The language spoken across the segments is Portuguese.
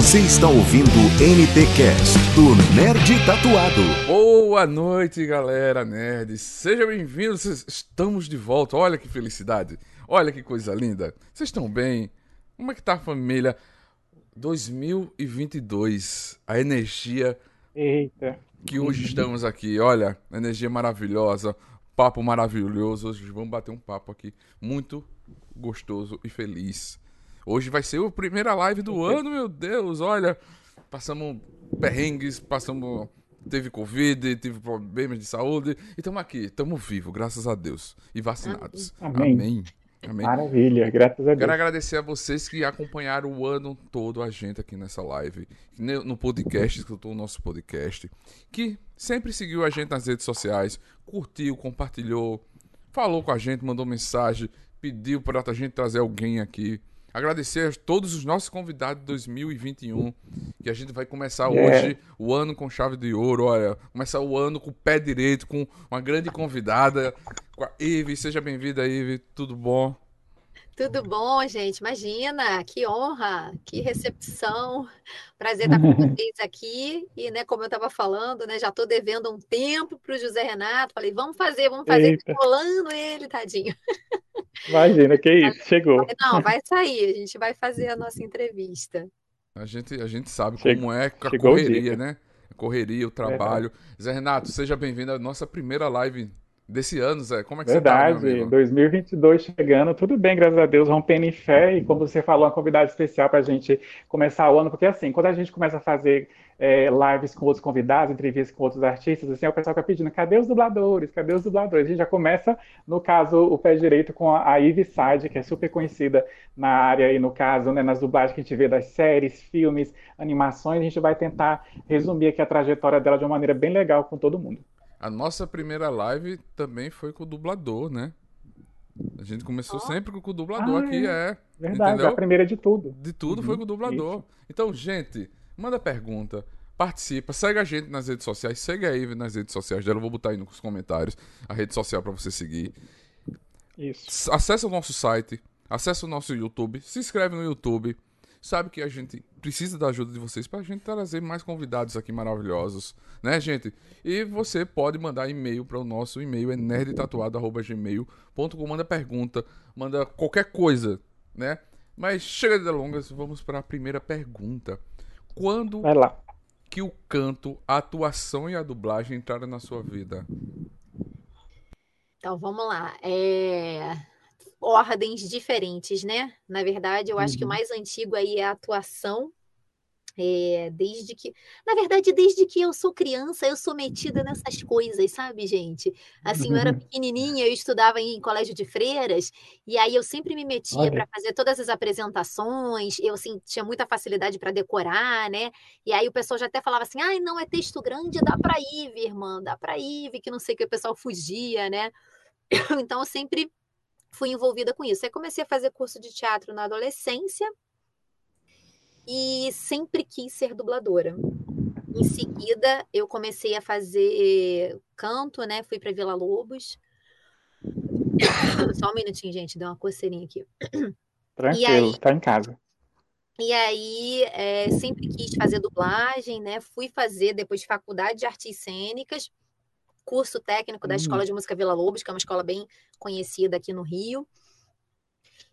Você está ouvindo o NTcast do Nerd Tatuado. Boa noite, galera nerd. Sejam bem-vindos. Estamos de volta. Olha que felicidade. Olha que coisa linda. Vocês estão bem? Como é que tá a família? 2022. A energia Eita. que hoje estamos aqui. Olha, energia maravilhosa, papo maravilhoso. Hoje vamos bater um papo aqui muito gostoso e feliz. Hoje vai ser a primeira live do ano, meu Deus. Olha, passamos perrengues, passamos. Teve Covid, teve problemas de saúde. E estamos aqui, estamos vivos, graças a Deus. E vacinados. Amém. Amém. Amém. Maravilha, graças a Quero Deus. agradecer a vocês que acompanharam o ano todo a gente aqui nessa live, no podcast, escutou o nosso podcast, que sempre seguiu a gente nas redes sociais, curtiu, compartilhou, falou com a gente, mandou mensagem, pediu para a gente trazer alguém aqui. Agradecer a todos os nossos convidados de 2021, que a gente vai começar É. hoje o ano com chave de ouro, olha, começar o ano com o pé direito, com uma grande convidada, com a Ive. Seja bem-vinda, Ive, tudo bom? Tudo bom, gente? Imagina, que honra, que recepção. Prazer estar com vocês aqui. E, né, como eu estava falando, né, já estou devendo um tempo para o José Renato. Falei, vamos fazer, vamos fazer, Eita. enrolando ele, tadinho. Imagina, que isso, chegou. Falei, Não, vai sair, a gente vai fazer a nossa entrevista. A gente, a gente sabe como é a correria, né? A correria, o trabalho. Zé Renato, seja bem-vindo à nossa primeira live desse ano, Zé. Como é que você tá, meu Verdade, amigo? 2022 chegando, tudo bem, graças a Deus, rompendo em fé, e como você falou, uma convidada especial para a gente começar o ano, porque assim, quando a gente começa a fazer é, lives com outros convidados, entrevistas com outros artistas, assim, o pessoal fica pedindo, cadê os dubladores? Cadê os dubladores? A gente já começa, no caso, o pé direito com a, a Ivy Sade, que é super conhecida na área, e no caso, né, nas dublagens que a gente vê das séries, filmes, animações, a gente vai tentar resumir aqui a trajetória dela de uma maneira bem legal com todo mundo. A nossa primeira live também foi com o dublador, né? A gente começou Ó. sempre com o dublador Ah, aqui, é. é. Verdade, Entendeu? a primeira de tudo. De tudo foi Uhum, com o dublador. Então, gente, manda pergunta, participa, segue a gente nas redes sociais, segue a Ive nas redes sociais dela, eu vou botar aí nos comentários a rede social pra você seguir. Isso. Acesse o nosso site, acesse o nosso YouTube, se inscreve no YouTube. Sabe que a gente precisa da ajuda de vocês pra gente trazer mais convidados aqui maravilhosos, né, gente? E você pode mandar e-mail para o nosso e-mail é nerdtatuado@gmail.com, manda pergunta, manda qualquer coisa, né? Mas chega de delongas, vamos para a primeira pergunta. Quando Vai lá. que o canto, a atuação e a dublagem entraram na sua vida? Então, vamos lá. É, Ordens diferentes, né? Na verdade, eu acho que o Uhum. mais antigo aí é a atuação. É, desde que, na verdade, desde que eu sou criança, eu sou metida nessas coisas, sabe, gente? Assim, eu era pequenininha, eu estudava em colégio de freiras, e aí eu sempre me metia para fazer todas as apresentações, eu assim, tinha muita facilidade para decorar, né? E aí o pessoal já até falava assim: ai, não, é texto grande, dá para ir, irmã, dá para ir, que não sei o que, o pessoal fugia, né? Então eu sempre fui envolvida com isso. Aí comecei a fazer curso de teatro na adolescência e sempre quis ser dubladora. Em seguida, eu comecei a fazer canto, né? Fui para Vila Lobos. Só um minutinho, gente, deu uma coceirinha aqui. Tranquilo, aí? tá em casa. E aí, é, sempre quis fazer dublagem, né? Fui fazer depois faculdade de artes cênicas, curso técnico da Hum. Escola de Música Vila Lobos, que é uma escola bem conhecida aqui no Rio.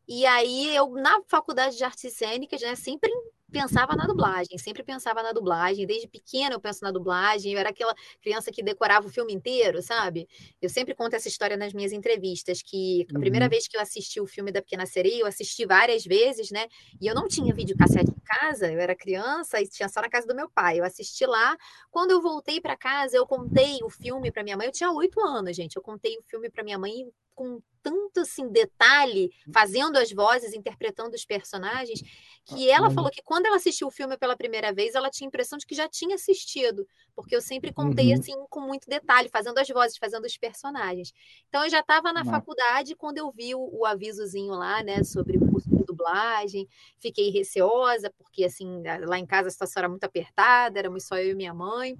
E aí, eu, na faculdade de artes cênicas, né, sempre pensava na dublagem, sempre pensava na dublagem. Desde pequena eu penso na dublagem, eu era aquela criança que decorava o filme inteiro, sabe? Eu sempre conto essa história nas minhas entrevistas, que a primeira Uhum. vez que eu assisti o filme da Pequena Sereia, eu assisti várias vezes, né? E eu não tinha videocassete em casa, eu era criança e tinha só na casa do meu pai. Eu assisti lá. Quando eu voltei para casa, eu contei o filme para minha mãe. Eu tinha oito anos, gente. Eu contei o filme para minha mãe com tanto assim detalhe, fazendo as vozes, interpretando os personagens, que ela falou que quando ela assistiu o filme pela primeira vez, ela tinha a impressão de que já tinha assistido, porque eu sempre contei Uhum. assim com muito detalhe, fazendo as vozes, fazendo os personagens. Então eu já estava na Nossa. faculdade quando eu vi o, o avisozinho lá, né, sobre o curso de dublagem. Fiquei receosa, porque assim, lá em casa a situação era muito apertada, éramos só eu e minha mãe.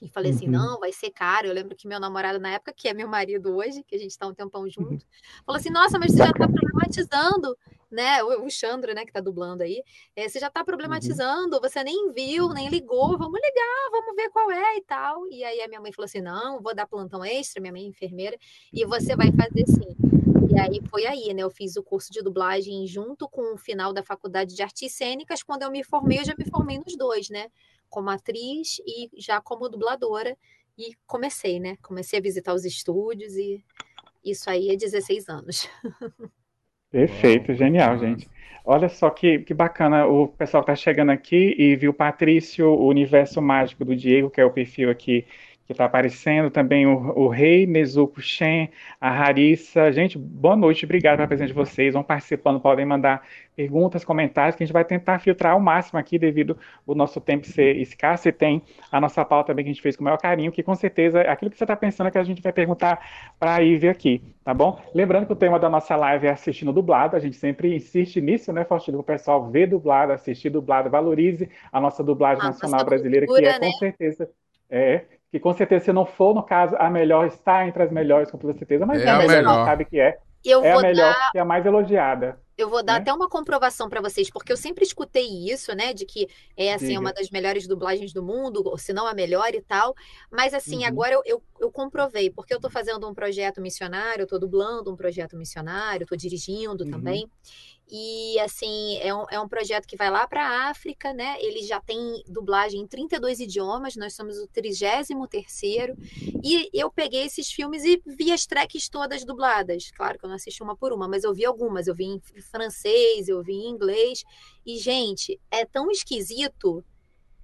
E falei assim, Uhum. não, vai ser caro. Eu lembro que meu namorado na época, que é meu marido hoje, que a gente está um tempão junto, falou assim, nossa, mas você já está problematizando né? O, o Chandra, né, que tá dublando aí. É, você já tá problematizando, uhum. você nem viu, nem ligou, vamos ligar, vamos ver qual é e tal. E aí a minha mãe falou assim: não, vou dar plantão extra, minha mãe é enfermeira, e você vai fazer sim. E aí foi aí, né? Eu fiz o curso de dublagem junto com o final da faculdade de artes cênicas. Quando eu me formei, eu já me formei nos dois, né? Como atriz e já como dubladora. E comecei, né? Comecei a visitar os estúdios e isso aí é 16 anos. Perfeito, genial, gente. Olha só que, que bacana, o pessoal está chegando aqui e viu o Patrício, o universo mágico do Diego, que é o perfil aqui que está aparecendo, também o, o Rei, Nezuko Shen, a Harissa. Gente, boa noite, obrigado pela presença de vocês. Vão participando, podem mandar perguntas, comentários, que a gente vai tentar filtrar ao máximo aqui, devido o nosso tempo ser escasso. E tem a nossa pauta também que a gente fez com o maior carinho, que com certeza aquilo que você está pensando é que a gente vai perguntar para a Ivy aqui, tá bom? Lembrando que o tema da nossa live é assistindo dublado, a gente sempre insiste nisso, né, Faustino? O pessoal vê dublado, assistir dublado, valorize a nossa dublagem a nacional nossa brasileira, cultura, que é né? com certeza. É, que com certeza, se não for, no caso, a melhor está entre as melhores, com toda certeza, mas é, é a melhor, melhor. sabe que é. Eu é a melhor, dar... que é a mais elogiada. Eu vou dar né? até uma comprovação para vocês, porque eu sempre escutei isso, né? De que é assim, uma das melhores dublagens do mundo, ou se não a melhor e tal. Mas assim, uhum. agora eu, eu, eu, comprovei, porque eu estou fazendo um projeto missionário, eu estou dublando um projeto missionário, estou dirigindo uhum. também. E, assim, é um, é um projeto que vai lá para a África, né? Ele já tem dublagem em 32 idiomas, nós somos o 33 E eu peguei esses filmes e vi as tracks todas dubladas. Claro que eu não assisti uma por uma, mas eu vi algumas. Eu vi em francês, eu vi em inglês. E, gente, é tão esquisito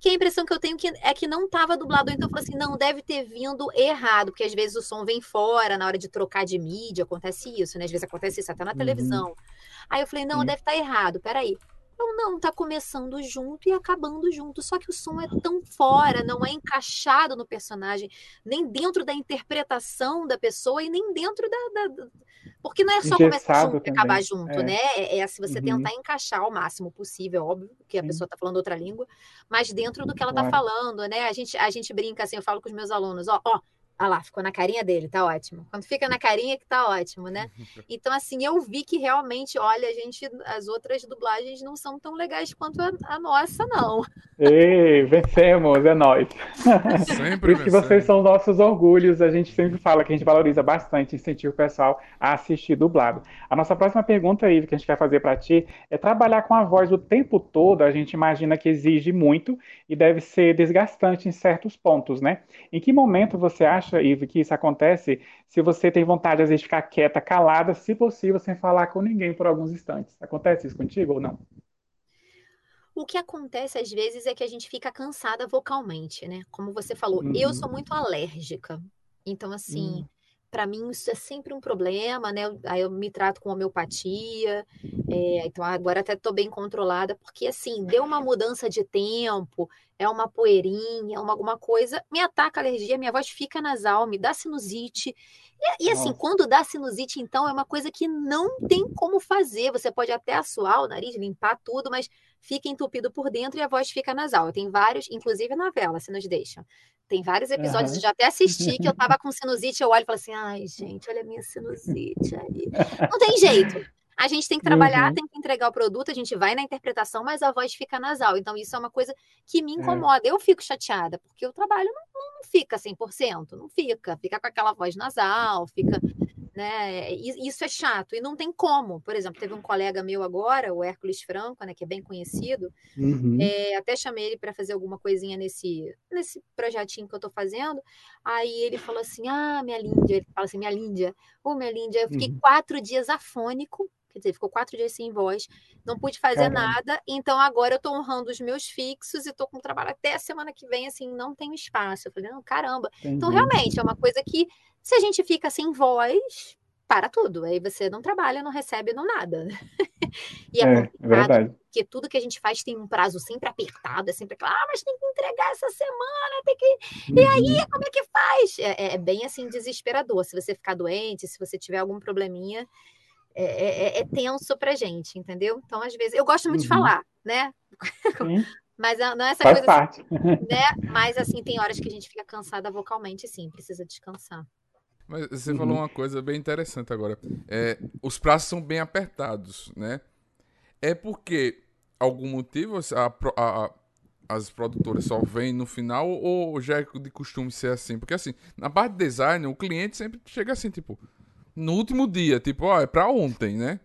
que a impressão que eu tenho que é que não estava dublado. Então eu falei assim, não, deve ter vindo errado, porque às vezes o som vem fora na hora de trocar de mídia, acontece isso, né? Às vezes acontece isso até na uhum. televisão. Aí eu falei, não, Sim. deve estar tá errado, peraí. Eu não, tá começando junto e acabando junto. Só que o som é tão fora, não é encaixado no personagem, nem dentro da interpretação da pessoa e nem dentro da. da porque não é só começar junto também. e acabar junto, é. né? É, é se você uhum. tentar encaixar ao máximo possível, é óbvio que a Sim. pessoa está falando outra língua, mas dentro do que ela está falando, né? A gente, a gente brinca assim, eu falo com os meus alunos, ó, ó, ah lá, ficou na carinha dele, tá ótimo. Quando fica na carinha que tá ótimo, né? Então, assim, eu vi que realmente, olha, a gente, as outras dublagens não são tão legais quanto a, a nossa, não. Ei, vencemos, é nóis. Sempre Por isso que vocês são nossos orgulhos, a gente sempre fala que a gente valoriza bastante, incentiva o pessoal a assistir dublado. A nossa próxima pergunta, aí que a gente quer fazer para ti, é trabalhar com a voz o tempo todo, a gente imagina que exige muito e deve ser desgastante em certos pontos, né? Em que momento você acha acha, Ive, que isso acontece se você tem vontade, às vezes, de ficar quieta, calada, se possível, sem falar com ninguém por alguns instantes? Acontece isso contigo ou não? O que acontece às vezes é que a gente fica cansada vocalmente, né? Como você falou, uhum. eu sou muito alérgica. Então, assim, uhum para mim isso é sempre um problema, né? Aí eu me trato com homeopatia, é, então agora até estou bem controlada, porque assim, deu uma mudança de tempo, é uma poeirinha, uma, alguma coisa, me ataca a alergia, minha voz fica nasal, me dá sinusite. E, e assim, quando dá sinusite, então, é uma coisa que não tem como fazer. Você pode até assoar o nariz, limpar tudo, mas fica entupido por dentro e a voz fica nasal. Tem vários, inclusive novela, se nos deixam. Tem vários episódios, uhum. eu já até assisti, que eu tava com sinusite, eu olho e falo assim, ai, gente, olha a minha sinusite aí. Não tem jeito. A gente tem que trabalhar, uhum. tem que entregar o produto, a gente vai na interpretação, mas a voz fica nasal. Então, isso é uma coisa que me é. incomoda. É. Eu fico chateada, porque o trabalho não, não fica 100%, não fica. Fica com aquela voz nasal, fica né? Isso é chato e não tem como. Por exemplo, teve um colega meu agora, o Hércules Franco, né, que é bem conhecido. Uhum. É, até chamei ele para fazer alguma coisinha nesse nesse projetinho que eu estou fazendo. Aí ele falou assim: "Ah, minha Líndia", ele fala assim: "Minha Líndia, ô oh, minha Líndia, eu fiquei uhum. quatro dias afônico quer dizer, ficou quatro dias sem voz, não pude fazer Caramba. nada, então agora eu estou honrando os meus fixos e estou com trabalho até a semana que vem, assim, não tenho espaço. Eu falei, não, caramba. Então, Entendi. Então, realmente, é uma coisa que, se a gente fica sem voz, para tudo. Aí você não trabalha, não recebe, não nada. e é, é, é porque tudo que a gente faz tem um prazo sempre apertado, é sempre aquela, ah, mas tem que entregar essa semana, tem que. E aí, uhum. como é que faz? É, é, é, bem assim desesperador. Se você ficar doente, se você tiver algum probleminha, é, é, é, é tenso pra gente, entendeu? Então, às vezes, eu gosto muito uhum. de falar, né? Mas não é essa Faz coisa. Parte. Assim, né? Mas assim, tem horas que a gente fica cansada vocalmente, sim, precisa descansar. Mas você uhum. falou uma coisa bem interessante agora. É, os prazos são bem apertados, né? É porque algum motivo a, a, a, as produtoras só vêm no final ou já é de costume ser assim? Porque assim, na parte de design, o cliente sempre chega assim, tipo, no último dia, tipo, ó, é pra ontem, né?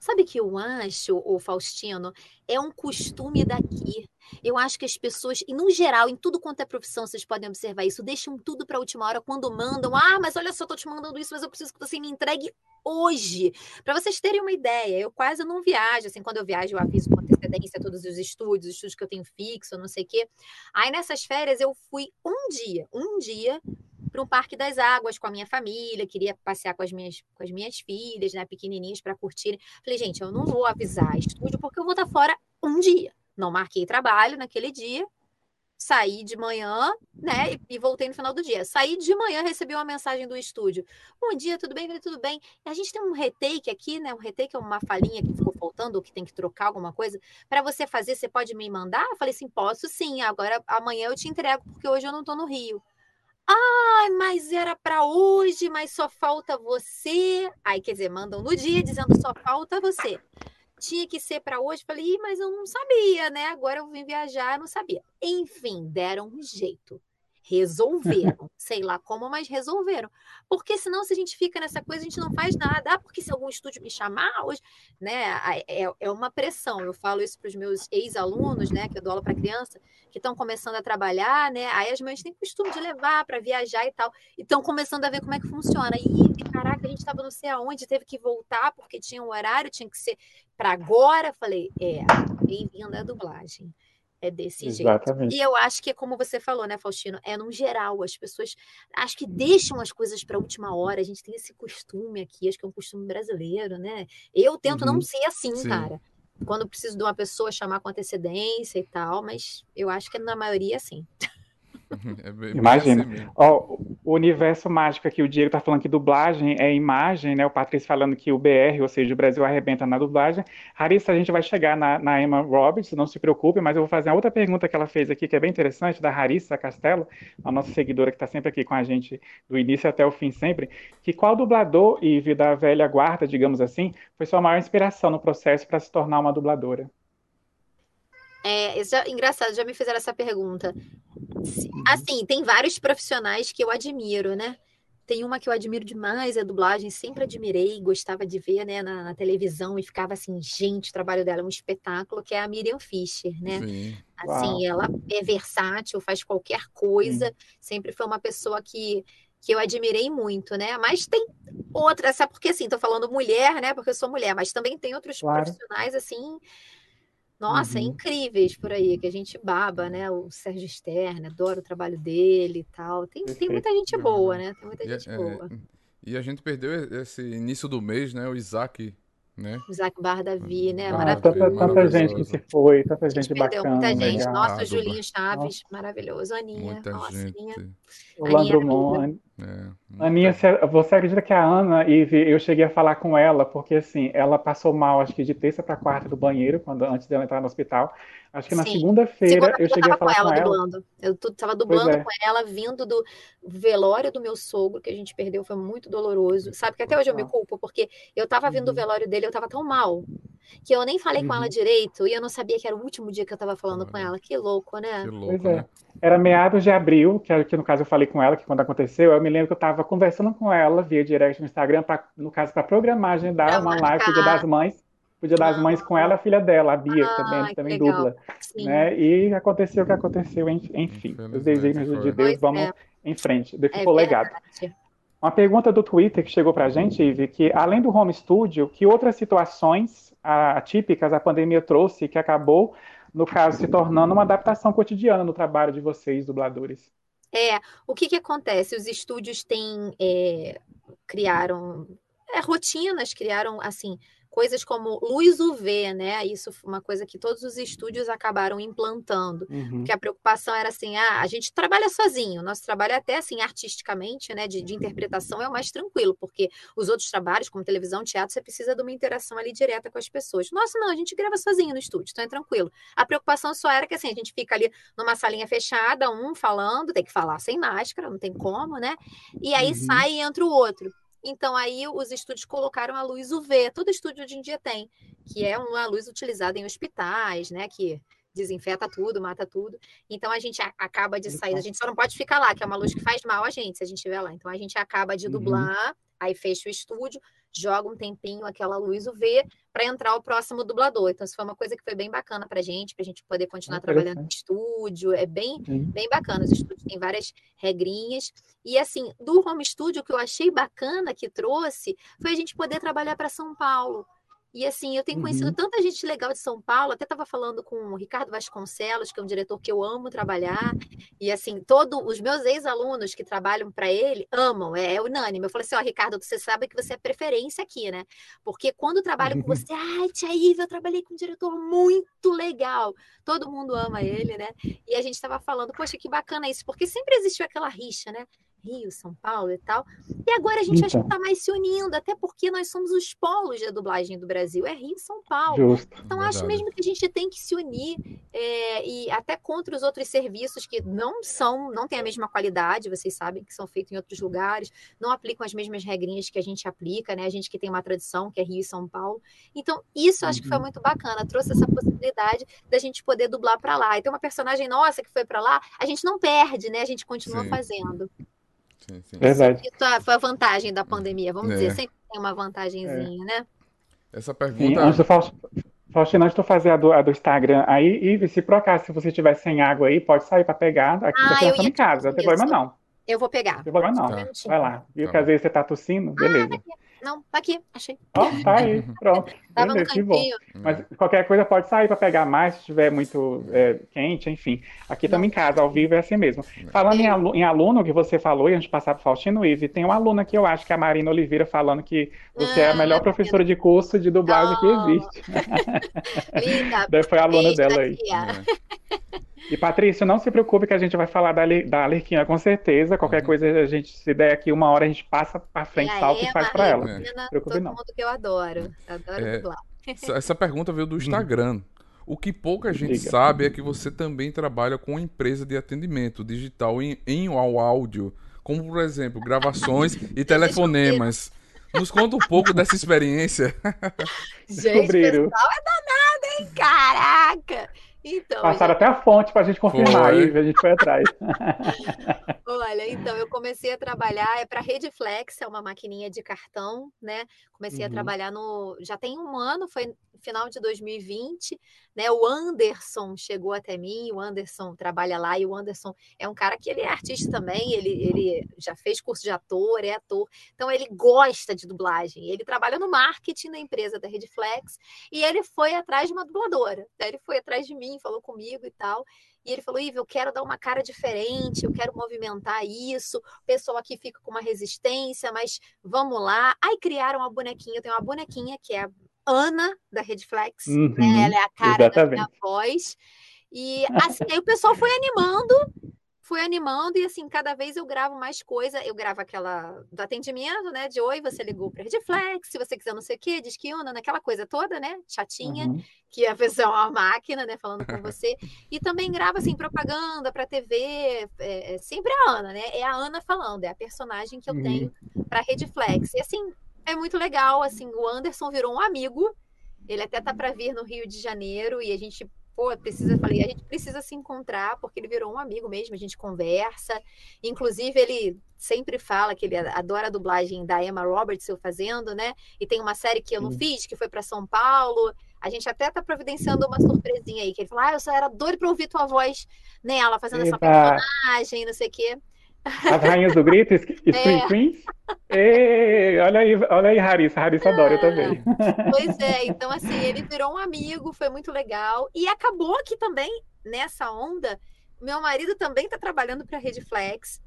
Sabe que eu acho, o Faustino, é um costume daqui. Eu acho que as pessoas, e no geral, em tudo quanto é profissão, vocês podem observar isso, deixam tudo para a última hora quando mandam. Ah, mas olha só, tô te mandando isso, mas eu preciso que você me entregue hoje. Para vocês terem uma ideia, eu quase não viajo. Assim, quando eu viajo, eu aviso com antecedência todos os estúdios, os estúdios que eu tenho fixo, não sei o quê. Aí nessas férias eu fui um dia, um dia para um parque das águas com a minha família, queria passear com as minhas, com as minhas filhas, né, pequenininhas, para curtir. Falei, gente, eu não vou avisar estúdio porque eu vou estar fora um dia. Não marquei trabalho naquele dia, saí de manhã, né, e, e, voltei no final do dia. Saí de manhã, recebi uma mensagem do estúdio. Bom dia, tudo bem? Falei, tudo bem. E a gente tem um retake aqui, né, um retake é uma falinha que ficou faltando, ou que tem que trocar alguma coisa. Para você fazer, você pode me mandar? Eu falei assim, posso sim, agora amanhã eu te entrego, porque hoje eu não estou no Rio. Ai, mas era para hoje, mas só falta você. Aí, quer dizer, mandam no dia dizendo só falta você. Tinha que ser para hoje. Falei, mas eu não sabia, né? Agora eu vim viajar, não sabia. Enfim, deram um jeito resolveram. Sei lá como, mas resolveram. Porque senão, se a gente fica nessa coisa, a gente não faz nada. Ah, porque se algum estúdio me chamar hoje, né? É, é uma pressão. Eu falo isso para os meus ex-alunos, né? Que eu dou aula para criança, que estão começando a trabalhar, né? Aí as mães têm costume de levar para viajar e tal. E estão começando a ver como é que funciona. E, caraca, a gente estava não sei aonde, teve que voltar porque tinha um horário, tinha que ser para agora. Falei, é, bem-vinda à dublagem. É desse Exatamente. jeito. E eu acho que, como você falou, né, Faustino? É no geral, as pessoas acho que deixam as coisas para a última hora. A gente tem esse costume aqui, acho que é um costume brasileiro, né? Eu tento uhum. não ser assim, Sim. cara. Quando preciso de uma pessoa chamar com antecedência e tal, mas eu acho que na maioria, assim. É Imagina. Assim Ó, o universo mágico aqui, o Diego tá falando que dublagem é imagem, né? O Patrício falando que o BR, ou seja, o Brasil arrebenta na dublagem. Harissa, a gente vai chegar na, na, Emma Roberts, não se preocupe, mas eu vou fazer a outra pergunta que ela fez aqui, que é bem interessante, da Harissa Castelo, a nossa seguidora que está sempre aqui com a gente, do início até o fim sempre, que qual dublador, Ive, da velha guarda, digamos assim, foi sua maior inspiração no processo para se tornar uma dubladora? É, já, engraçado, já me fizeram essa pergunta. Assim, tem vários profissionais que eu admiro, né? Tem uma que eu admiro demais, a dublagem, sempre admirei, gostava de ver né, na, na, televisão e ficava assim, gente, o trabalho dela é um espetáculo, que é a Miriam Fischer, né? Sim. Assim, Uau. ela é versátil, faz qualquer coisa, Sim. sempre foi uma pessoa que, que eu admirei muito, né? Mas tem outras, sabe porque assim, tô falando mulher, né? Porque eu sou mulher, mas também tem outros claro. profissionais assim nossa, uhum. incríveis por aí, que a gente baba, né? O Sérgio Stern, adoro o trabalho dele e tal. Tem, tem muita gente boa, né? Tem muita gente é, boa. E a gente perdeu esse início do mês, né? O Isaac né? Isaac Barra Davi, né? Ah, tanta, tanta gente que se foi, tanta gente, gente bacana. muita gente. Legal. Nossa, Julinho Chaves, Nossa. maravilhoso. Aninha, muita nossa, gente. Aninha. Orlando Drummond. É, Aninha, você acredita que a Ana, Ive, eu cheguei a falar com ela, porque assim, ela passou mal, acho que de terça para quarta do banheiro, quando, antes dela entrar no hospital. Acho que na segunda-feira segunda eu cheguei a falar com ela. Com ela. Dublando. Eu estava dublando é. com ela, vindo do velório do meu sogro, que a gente perdeu, foi muito doloroso. Sabe que até hoje eu me culpo, porque eu estava vindo do uhum. velório dele, eu estava tão mal, que eu nem falei uhum. com ela uhum. direito, e eu não sabia que era o último dia que eu estava falando com ela. Que louco, né? Que louco, pois é. Né? Era meados de abril, que, que no caso eu falei com ela, que quando aconteceu, eu me lembro que eu estava conversando com ela via direct no Instagram, pra, no caso, para programar, agendar pra uma marcar. live do Dia das Mães Podia dar as mães com ela a filha dela, a Bia, ah, também, também dubla. Né? E aconteceu o que aconteceu, enfim. Os desígnios de Deus, pois vamos é. em frente. Ficou é legado. Uma pergunta do Twitter que chegou para a gente, Ive, que além do home studio, que outras situações atípicas a pandemia trouxe que acabou, no caso, se tornando uma adaptação cotidiana no trabalho de vocês, dubladores? É, o que, que acontece? Os estúdios têm, é, criaram é, rotinas, criaram, assim, coisas como luz UV, né? Isso foi uma coisa que todos os estúdios acabaram implantando, uhum. porque a preocupação era assim, ah, a gente trabalha sozinho, nosso trabalho é até assim artisticamente, né, de, de interpretação é o mais tranquilo, porque os outros trabalhos, como televisão, teatro, você precisa de uma interação ali direta com as pessoas. Nossa, não, a gente grava sozinho no estúdio, então é tranquilo. A preocupação só era que assim, a gente fica ali numa salinha fechada, um falando, tem que falar sem máscara, não tem como, né? E aí uhum. sai e entra o outro. Então aí os estúdios colocaram a luz UV, todo estúdio hoje em dia tem, que é uma luz utilizada em hospitais, né? Que desinfeta tudo, mata tudo. Então a gente acaba de sair, a gente só não pode ficar lá, que é uma luz que faz mal a gente se a gente estiver lá. Então a gente acaba de uhum. dublar, uhum. Aí fecha o estúdio, joga um tempinho aquela luz UV para entrar o próximo dublador. Então, isso foi uma coisa que foi bem bacana para a gente, para a gente poder continuar trabalhando no estúdio. É bem, bem bacana. Os estúdios têm várias regrinhas. E, assim, do home studio, o que eu achei bacana que trouxe foi a gente poder trabalhar para São Paulo. E assim, eu tenho conhecido uhum. tanta gente legal de São Paulo, até estava falando com o Ricardo Vasconcelos, que é um diretor que eu amo trabalhar, e assim, todos os meus ex-alunos que trabalham para ele amam, é, é, unânime. Eu falei assim: ó, Ricardo, você sabe que você é preferência aqui, né? Porque quando eu trabalho com você, ai, Tia Iva, eu trabalhei com um diretor muito legal, todo mundo ama ele, né? E a gente estava falando, poxa, que bacana isso, porque sempre existiu aquela rixa, né? Rio, São Paulo e tal. E agora a gente então. acho que está mais se unindo, até porque nós somos os polos da dublagem do Brasil, é Rio e São Paulo. Justo. Então Verdade. acho mesmo que a gente tem que se unir é, e até contra os outros serviços que não são, não têm a mesma qualidade, vocês sabem que são feitos em outros lugares, não aplicam as mesmas regrinhas que a gente aplica, né? A gente que tem uma tradição, que é Rio e São Paulo. Então, isso eu acho que foi uhum. muito bacana, trouxe essa possibilidade da gente poder dublar para lá. E tem uma personagem nossa que foi para lá, a gente não perde, né? A gente continua Sim. fazendo. Sim, sim. Verdade. Isso foi a vantagem da pandemia, vamos é. dizer, sempre tem uma vantagenzinha, é. né? Essa pergunta. Sim, antes do Faustino, antes de fazer a do, a do Instagram aí, e se por acaso, se você tiver sem água aí, pode sair para pegar. Aqui ah, você em casa, não tem problema não. Eu vou pegar. Não tem problema não. Tá. Vai lá. Viu tá. que às vezes você tá tossindo? Ah, Beleza. Ah, não, tá aqui, achei. Ó, oh, tá aí, pronto. Tava Beleza, que bom. Mas qualquer coisa pode sair para pegar mais, se estiver muito é, quente, enfim. Aqui estamos em casa, ao vivo é assim mesmo. Falando em, alu em aluno que você falou, e a gente passar para Faustino Ive, tem um aluno aqui, eu acho que é a Marina Oliveira, falando que você ah, é a ah, melhor professora de curso de dublagem oh. que existe. Linda. Foi a aluna dela aí. É. E Patrícia, não se preocupe que a gente vai falar da, da Alerquina com certeza. Qualquer uhum. coisa, a gente, se der aqui uma hora, a gente passa para frente, e salta e faz para ela. É. Não preocupe, todo não. mundo que eu adoro. Adoro é. Essa pergunta veio do hum. Instagram. O que pouca gente Diga. sabe é que você também trabalha com empresa de atendimento digital em, em áudio, como por exemplo, gravações e telefonemas. Nos conta um pouco dessa experiência. Gente, o pessoal é danado, hein? Caraca! Então, Passaram até a fonte para a gente confirmar foi. aí, a gente foi atrás. Olha, então, eu comecei a trabalhar, é para Redflex, é uma maquininha de cartão, né? Comecei uhum. a trabalhar no. Já tem um ano, foi final de 2020, né? O Anderson chegou até mim, o Anderson trabalha lá, e o Anderson é um cara que ele é artista também, ele, ele já fez curso de ator, é ator, então ele gosta de dublagem. Ele trabalha no marketing da empresa da Redflex, e ele foi atrás de uma dubladora. Né? Ele foi atrás de mim, falou comigo e tal. E ele falou: Ivo, eu quero dar uma cara diferente, eu quero movimentar isso. O pessoal aqui fica com uma resistência, mas vamos lá. Aí criaram uma bonequinha, eu tenho uma bonequinha que é Ana da Redflex, né? uhum, né? Ela é a cara exatamente. da minha voz. E assim, aí o pessoal foi animando fui animando e assim, cada vez eu gravo mais coisa. Eu gravo aquela do atendimento, né? De oi, você ligou para Redflex, se você quiser não sei o quê, diz que una, naquela coisa toda, né? Chatinha, uhum. que a pessoa é uma máquina, né? Falando com você. E também gravo assim, propaganda para TV, é, é, sempre a Ana, né? É a Ana falando, é a personagem que eu uhum. tenho para Redflex. E assim, é muito legal, assim, o Anderson virou um amigo. Ele até tá para vir no Rio de Janeiro e a gente pô, precisa, falei, a gente precisa se encontrar, porque ele virou um amigo mesmo, a gente conversa. Inclusive, ele sempre fala que ele adora a dublagem da Emma Roberts eu fazendo, né? E tem uma série que eu não fiz, que foi para São Paulo. A gente até tá providenciando uma surpresinha aí, que ele falou: Ah, eu só era doido para ouvir tua voz nela, fazendo Eita. essa personagem, não sei o quê. As rainhas do grito, Scream é. Queens. E, olha aí, olha aí, Harissa. Harissa adora eu também. Pois é, então assim, ele virou um amigo, foi muito legal. E acabou que também, nessa onda, meu marido também está trabalhando para a Redflex.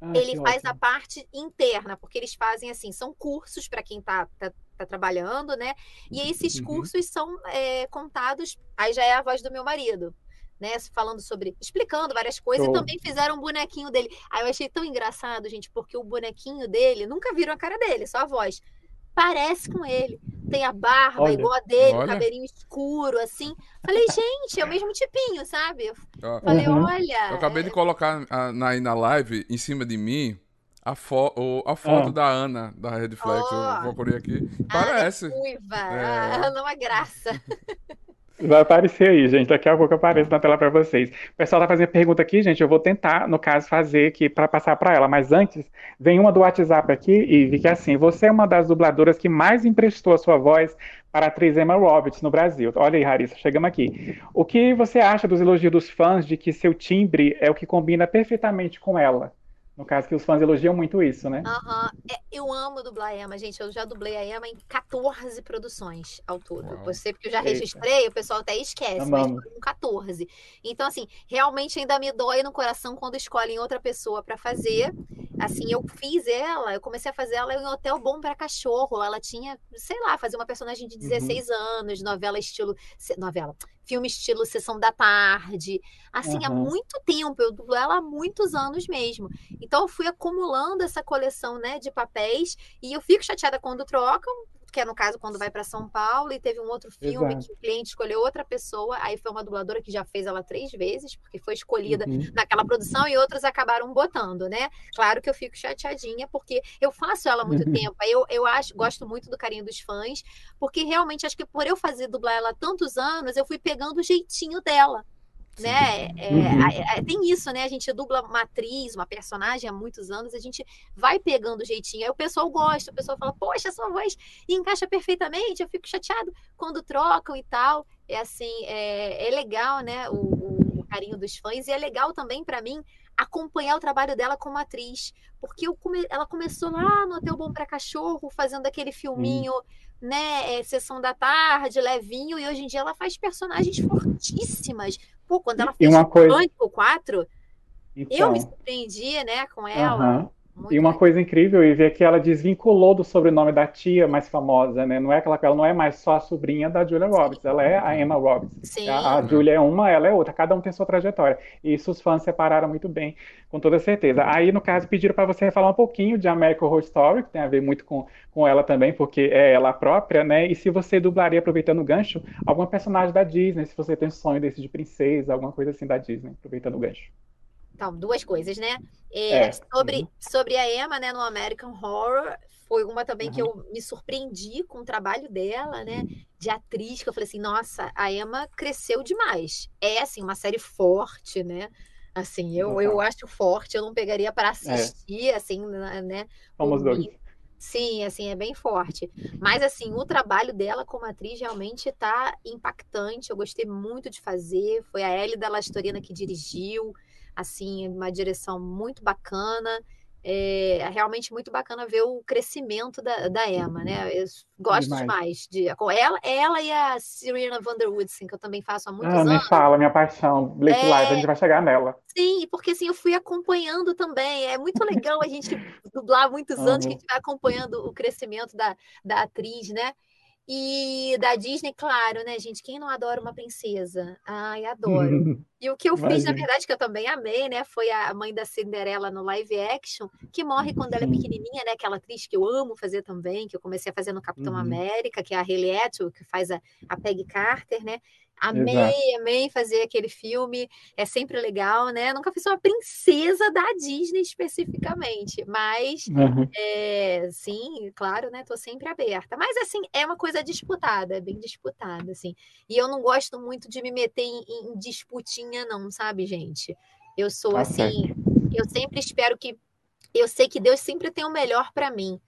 Ah, ele faz ótimo. a parte interna, porque eles fazem assim, são cursos para quem está tá, tá, trabalhando, né? E esses uhum. cursos são é, contados, aí já é a voz do meu marido né? Falando sobre, explicando várias coisas oh. e também fizeram um bonequinho dele. Aí eu achei tão engraçado, gente, porque o bonequinho dele, nunca viram a cara dele, só a voz. Parece com ele. Tem a barba olha, igual a dele, olha. cabelinho escuro, assim. Falei, gente, é o mesmo tipinho, sabe? Eu falei, uhum. olha. Eu acabei é... de colocar aí na live, em cima de mim, A, fo o, a foto Ah. da Ana, da Red Flex, Ó. eu procurei aqui. Parece. é ruiva. É. Ah, Ela é uma graça. Vai aparecer aí, gente. Daqui a pouco aparece na tela para vocês. O pessoal tá fazendo pergunta aqui, gente. Eu vou tentar, no caso, fazer aqui para passar para ela. Mas antes, vem uma do WhatsApp aqui e que é assim: você é uma das dubladoras que mais emprestou a sua voz para a atriz Emma Roberts no Brasil. Olha aí, Larissa, chegamos aqui. O que você acha dos elogios dos fãs de que seu timbre é o que combina perfeitamente com ela? No caso, que os fãs elogiam muito isso, né? Aham. Eu amo dublar a Emma, gente. Eu já dublei a Emma em 14 produções ao todo. Uau. Você, porque eu já Eita. registrei, o pessoal até esquece, mas Amamos. foram 14. Então, assim, realmente ainda me dói no coração quando escolhem outra pessoa pra fazer. Assim, eu fiz ela, eu comecei a fazer ela em Hotel Bom para Cachorro. Ela tinha, sei lá, fazer uma personagem de 16 anos, novela estilo. Novela. Filme estilo Sessão da Tarde. Assim, há Aham. muito tempo. Eu dublo ela há muitos anos mesmo. Então, eu fui acumulando essa coleção, né, de papéis. E eu fico chateada quando trocam, que é no caso quando vai para São Paulo. E teve um outro filme Exato. que o cliente escolheu outra pessoa. Aí foi uma dubladora que já fez ela três vezes, porque foi escolhida Uhum. naquela produção e outros acabaram botando, né? Claro que eu fico chateadinha, porque eu faço ela há muito Uhum. tempo. Eu, eu acho, gosto muito do carinho dos fãs, porque realmente acho que por eu fazer dublar ela há tantos anos, eu fui pegando o jeitinho dela. Né? É, Uhum. a- a- tem isso, né? A gente dubla uma atriz, uma personagem há muitos anos, a gente vai pegando o jeitinho. Aí o pessoal gosta, o pessoal fala, poxa, sua voz encaixa perfeitamente. Eu fico chateado quando trocam e tal. É assim, é, é legal, né? O, o- o carinho dos fãs, e é legal também para mim acompanhar o trabalho dela como atriz, porque come- ela começou lá no Hotel Bom para Cachorro, fazendo aquele filminho, né, é, sessão da tarde, levinho, e hoje em dia ela faz personagens fortíssimas. Pô, quando ela E fez uma coisa- Pânico 4, eu Então, me surpreendi, né, com ela. aham. Muito E uma legal. coisa incrível, Ivy, é que ela desvinculou do sobrenome da tia mais famosa, né? Não é aquela, ela não é mais só a sobrinha da Julia Roberts, ela é a Emma Roberts. Sim. A, a Julia é uma, ela é outra, cada um tem sua trajetória. E isso os fãs separaram muito bem, com toda certeza. Aí, no caso, pediram para você falar um pouquinho de American Horror Story, que tem a ver muito com, com ela também, porque é ela própria, né? E se você dublaria, aproveitando o gancho, alguma personagem da Disney, se você tem um sonho desse de princesa, alguma coisa assim da Disney, aproveitando o gancho. Então, duas coisas, né? É, É. sobre, Uhum. sobre a Emma, né, no American Horror, foi uma também que Uhum. eu me surpreendi com o trabalho dela, né, de atriz, que eu falei assim, nossa, a Emma cresceu demais. É, assim, uma série forte, né? Assim, eu, eu Total. acho forte, eu não pegaria para assistir, assim, na- né? Somos por dois. Sim, assim, é bem forte. Mas, assim, o trabalho dela como atriz realmente tá impactante. Eu gostei muito de fazer. Foi a Ellie da Lastorina que dirigiu. Assim, uma direção muito bacana. É realmente muito bacana ver o crescimento da, da Emma, né? Eu gosto Demais. demais de ela, ela e a Serena Van der Woodsen, que eu também faço há muitos Ah, anos. fala, minha paixão. Blake É. Live, a gente vai chegar nela. Sim, porque assim eu fui acompanhando também. É muito legal a gente dublar há muitos anos, que a gente vai acompanhando o crescimento da, da atriz, né? E da Disney, claro, né, gente? Quem não adora uma princesa? Ai, adoro. E o que eu fiz, na verdade, que eu também amei, né? Foi a mãe da Cinderela no live action, que morre quando ela é Sim. pequenininha, né? Aquela atriz que eu amo fazer também, que eu comecei a fazer no Capitão Uhum. América, que é a Hayley Atwell, que faz a, a Peggy Carter, né? Exato. Amei, amei fazer aquele filme. É sempre legal, né? Nunca fiz uma princesa da Disney especificamente, mas Uhum. é, sim, claro, né? Tô sempre aberta. Mas assim, é uma coisa disputada, é bem disputada, assim. E eu não gosto muito de me meter em, em disputinha, não, sabe, gente? Eu sou Tá assim, eu sempre espero que. Eu sei que Deus sempre tem o melhor para mim.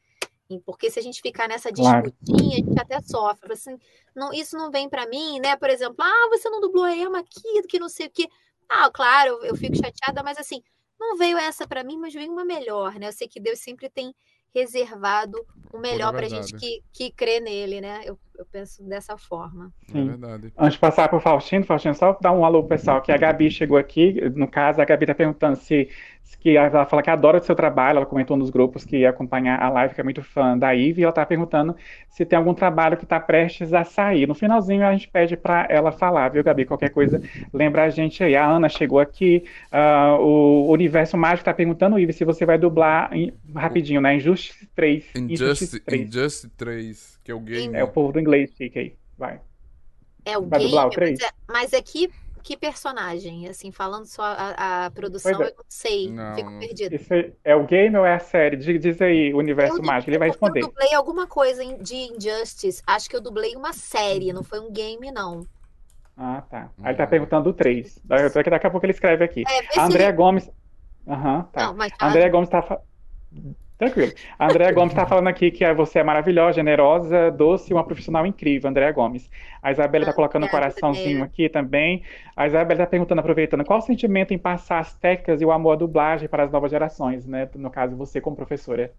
E Porque se a gente ficar nessa Claro. disputinha, a gente até sofre. Assim, não, isso não vem para mim, né? Por exemplo, ah, você não dublou a Emma aqui, que não sei o quê. Ah, claro, eu, eu fico chateada, mas assim, não veio essa para mim, mas veio uma melhor, né? Eu sei que Deus sempre tem reservado o melhor para gente que, que crê nele, né? Eu, eu penso dessa forma. É Sim. verdade. Antes de passar para o Faustino, Faustino, só dar um alô pro pessoal, que a Gabi chegou aqui, no caso, a Gabi está perguntando se que ela fala que adora o seu trabalho, ela comentou nos grupos que ia acompanhar a live, que é muito fã da Ivy, e ela está perguntando se tem algum trabalho que está prestes a sair. No finalzinho a gente pede para ela falar, viu, Gabi? Qualquer coisa, lembra a gente aí. A Ana chegou aqui, ah, o Universo Mágico está perguntando, Ivy, se você vai dublar em- rapidinho, né? Injustice 3. Injustice, 3. Injustice 3, que é o game. É o povo do inglês, fica aí. Vai. É o Vai game, dublar o mas três? é, mas é que personagem? Assim, falando só a, a produção, é. eu não sei, Não, fico perdida. Isso é, é o game ou é a série? Diz, diz aí, universo Eu, mágico. Ele vai eu responder. dublei alguma coisa de Injustice. Acho que eu dublei uma série, não foi um game, não. Ah, tá. Aí ele tá Hum. perguntando o 3. Daqui daqui a pouco ele escreve aqui. É, A Andréa Gomes. Aham, tá. Não, mas A Andréa Gomes tá. Tranquilo. A Andréa Gomes tá falando aqui que você é maravilhosa, generosa, doce e uma profissional incrível, Andréa Gomes. A Isabela tá colocando um coraçãozinho aqui também. A Isabela tá perguntando, aproveitando, qual o sentimento em passar as técnicas e o amor à dublagem para as novas gerações, né? No caso, você como professora.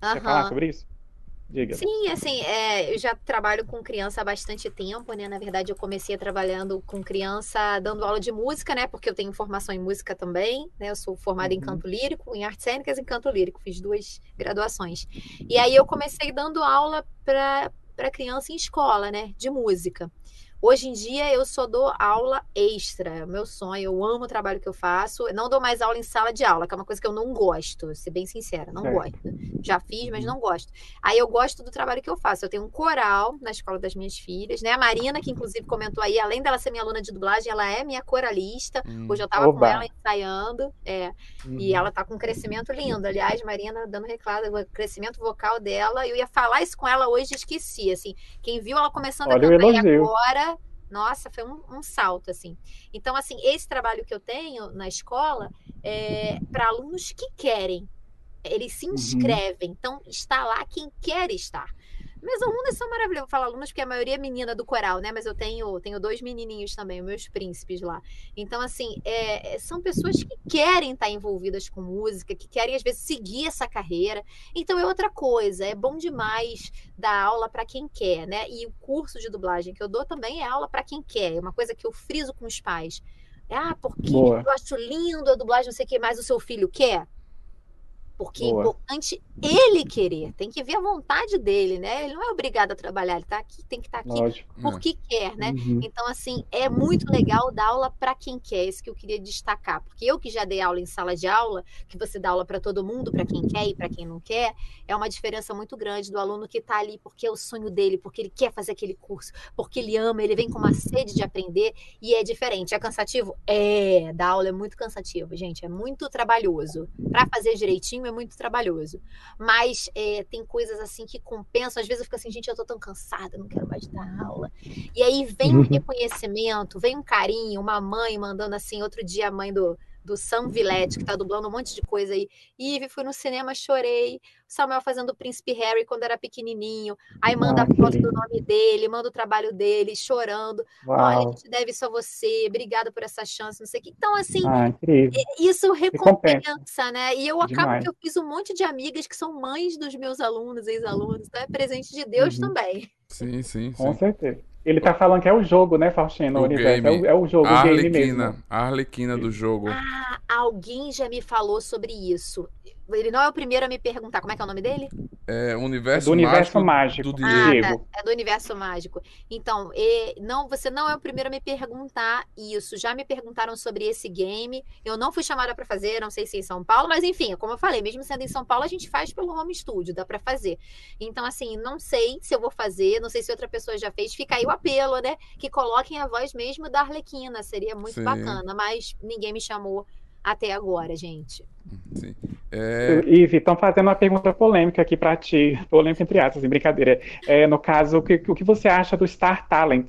Quer falar sobre isso? Diga. Sim, assim, é, eu já trabalho com criança há bastante tempo, né? Na verdade, eu comecei trabalhando com criança dando aula de música, né? Porque eu tenho formação em música também, né? Eu sou formada em Uhum. canto lírico, em artes cênicas e em canto lírico, fiz duas graduações. E aí eu comecei dando aula para para criança em escola, né? De música. Hoje em dia eu só dou aula extra, é o meu sonho, eu amo o trabalho que eu faço. Eu não dou mais aula em sala de aula, que é uma coisa que eu não gosto, ser bem sincera, não Certo. gosto. Já fiz, mas Uhum. não gosto. Aí eu gosto do trabalho que eu faço. Eu tenho um coral na escola das minhas filhas, né? A Marina, que inclusive comentou aí, além dela ser minha aluna de dublagem, ela é minha coralista. Hum. Hoje eu tava com Oba. ela ensaiando, é, e Uhum. ela tá com um crescimento lindo. Aliás, Marina dando reclado, o crescimento vocal dela. Eu ia falar isso com ela hoje, esqueci. Assim, quem viu ela começando a Olha o cantar agora, nossa, foi um, um salto assim. Então, assim, esse trabalho que eu tenho na escola é para alunos que querem. Eles se Uhum. inscrevem, então está lá quem quer estar. Meus alunos são maravilhosos. Eu falo alunos porque a maioria é menina do coral, né? Mas eu tenho, tenho dois menininhos também, meus príncipes lá. Então, assim, é, é, são pessoas que querem estar envolvidas com música, que querem, às vezes, seguir essa carreira. Então, é outra coisa. É bom demais dar aula para quem quer, né? E o curso de dublagem que eu dou também é aula para quem quer. É uma coisa que eu friso com os pais. Ah, porque Boa. eu acho lindo a dublagem, não sei o que mais o seu filho quer. Porque é Boa. importante ele querer, tem que ver a vontade dele, né? Ele não é obrigado a trabalhar, ele tá aqui, tem que estar aqui Lógico. É. porque quer, né? Uhum. Então, assim, é muito legal dar aula para quem quer, isso que eu queria destacar. Porque eu que já dei aula em sala de aula, que você dá aula para todo mundo, para quem quer e para quem não quer, é uma diferença muito grande do aluno que está ali porque é o sonho dele, porque ele quer fazer aquele curso, porque ele ama, ele vem com uma sede de aprender e é diferente. É cansativo? É, dar aula é muito cansativo, gente, é muito trabalhoso. Para fazer direitinho é muito trabalhoso. Mas é, tem coisas assim que compensam. Às vezes eu fico assim, gente, eu tô tão cansada, não quero mais dar aula. E aí vem um Uhum. reconhecimento, vem um carinho, uma mãe mandando assim, outro dia a mãe do, do Sam Villette, que tá dublando um monte de coisa aí. Ive, fui no cinema, chorei. Samuel fazendo o Príncipe Harry quando era pequenininho. Aí manda Ah, a que foto do nome dele, manda o trabalho dele, chorando. Olha, a Uau. gente deve isso a você, obrigada por essa chance, não sei o que. Então, assim, Ah, isso Recompensa. recompensa, né? E eu acabo Demais. que eu fiz um monte de amigas que são mães dos meus alunos, ex-alunos, então é presente de Deus Uhum. também. Sim, sim, Com sim. certeza. Ele tá falando que é o jogo, né, Faustino? O O universo. É o, é o jogo, A o game Arlequina. mesmo. A Arlequina do jogo. Ah, alguém já me falou sobre isso. Ele não é o primeiro a me perguntar como é que é o nome dele? É o É universo do universo mágico mágico. do Ah, Diego. Diego. É do universo mágico. Então, e- não, você não é o primeiro a me perguntar isso. Já me perguntaram sobre esse game. Eu não fui chamada para fazer, não sei se em São Paulo, mas enfim, como eu falei, mesmo sendo em São Paulo, a gente faz pelo home studio, dá para fazer. Então, assim, não sei se eu vou fazer, não sei se outra pessoa já fez. Fica aí o apelo, né? Que coloquem a voz mesmo da Arlequina, seria muito Sim. bacana, mas ninguém me chamou até agora, gente. Sim. É, Ive, estão fazendo uma pergunta polêmica aqui pra ti. Polêmica entre aspas, em brincadeira. É, no caso, o que, o que você acha do Star Talent?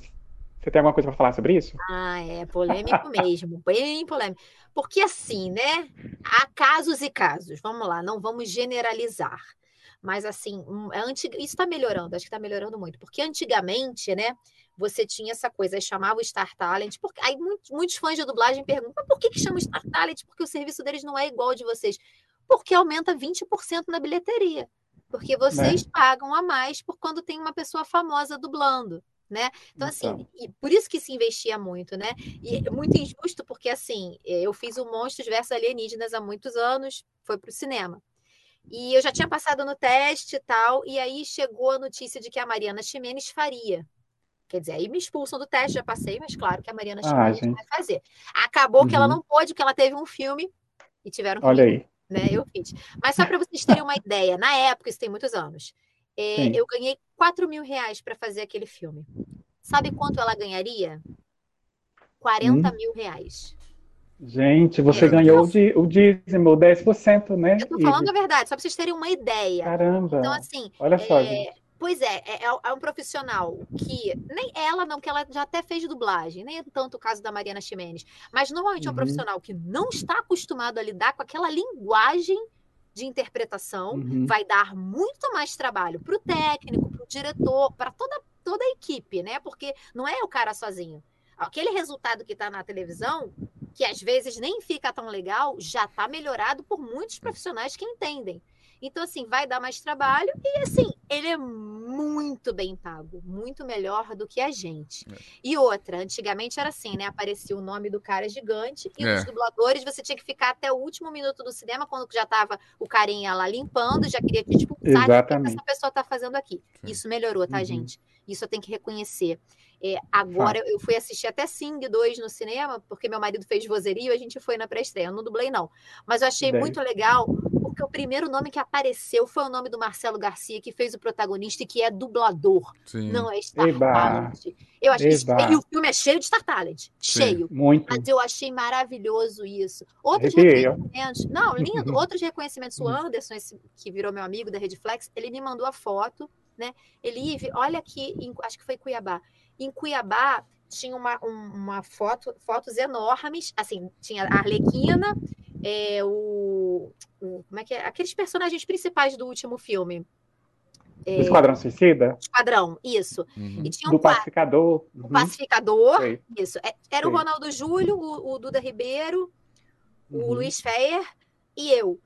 Você tem alguma coisa para falar sobre isso? Ah, é polêmico mesmo, bem polêmico. Porque assim, né? Há casos e casos. Vamos lá, não vamos generalizar. Mas assim, um, é antig... isso está melhorando, acho que está melhorando muito. Porque antigamente, né? Você tinha essa coisa, aí chamava o Star Talent. Porque... Aí muitos, muitos fãs de dublagem perguntam, mas por que, que chama Star Talent? Porque o serviço deles não é igual ao de vocês. Porque aumenta 20% na bilheteria. Porque vocês pagam a mais por quando tem uma pessoa famosa dublando né? Então, assim, Então. e por isso que se investia muito, né? E é muito injusto, porque assim, eu fiz o Monstros versus Alienígenas há muitos anos, foi para o cinema. E eu já tinha passado no teste e tal, e aí chegou a notícia de que a Mariana Ximenes faria. Quer dizer, aí me expulsam do teste, já passei, mas claro que a Mariana Ah, gente. vai fazer. Acabou que ela Uhum. não pôde, porque ela teve um filme e tiveram que Olha me aí. né? Eu fiz. Mas só para vocês terem uma ideia, na época, isso tem muitos anos, é, eu ganhei 4 mil reais para fazer aquele filme. Sabe quanto ela ganharia? 40 hum. mil reais. Gente, você é, ganhou de, o dízimo, 10%, né? Eu tô falando a verdade, só para vocês terem uma ideia. Caramba. Então, assim. Olha só, é... Pois é, é, é, um profissional que nem ela não, que ela já até fez dublagem, nem é tanto o caso da Mariana Ximenes, mas normalmente uhum. é um uhum. profissional que não está acostumado a lidar com aquela linguagem de interpretação, uhum. vai dar muito mais trabalho para o técnico, para o diretor, para toda, toda a equipe, né? Porque não é o cara sozinho. Aquele resultado que está na televisão, que às vezes nem fica tão legal, já está melhorado por muitos profissionais que entendem. Então, assim, vai dar mais trabalho e, assim, ele é muito bem pago, muito melhor do que a gente. É. E outra, antigamente era assim, né? Aparecia o nome do cara gigante e é. os dubladores você tinha que ficar até o último minuto do cinema, quando já tava o carinha lá limpando, já queria que, tipo, sabe o que essa pessoa tá fazendo aqui. Sim. Isso melhorou, tá, uhum. gente? Isso eu tenho que reconhecer. É, agora eu fui assistir até Sing 2 no cinema, porque meu marido fez vozerio, a gente foi na pré-estreia. Eu não dublei, não. Mas eu achei Bem. muito legal porque o primeiro nome que apareceu foi o nome do Marcelo Garcia, que fez o protagonista e que é dublador. Sim. Não é Star Eba. Talent. Eu achei E o filme é cheio de Star Talent. Cheio. Muito. Mas eu achei maravilhoso isso. Outros reconhecimentos. Não, lindo. Outros reconhecimentos. O Anderson, esse, que virou meu amigo da Redflex, ele me mandou a foto, né? Ele, olha aqui, em, acho que foi Cuiabá. Em Cuiabá tinha uma, uma foto, fotos enormes, assim, tinha a Arlequina, é, o, o, como é que é? Aqueles personagens principais do último filme. É, Esquadrão Suicida? Esquadrão, isso. Uhum. E tinha um do Pacificador. O uhum. Pacificador, Sei. isso. É, era Sei. o Ronaldo Júlio, o, o Duda Ribeiro, uhum. o Luiz Feyer e eu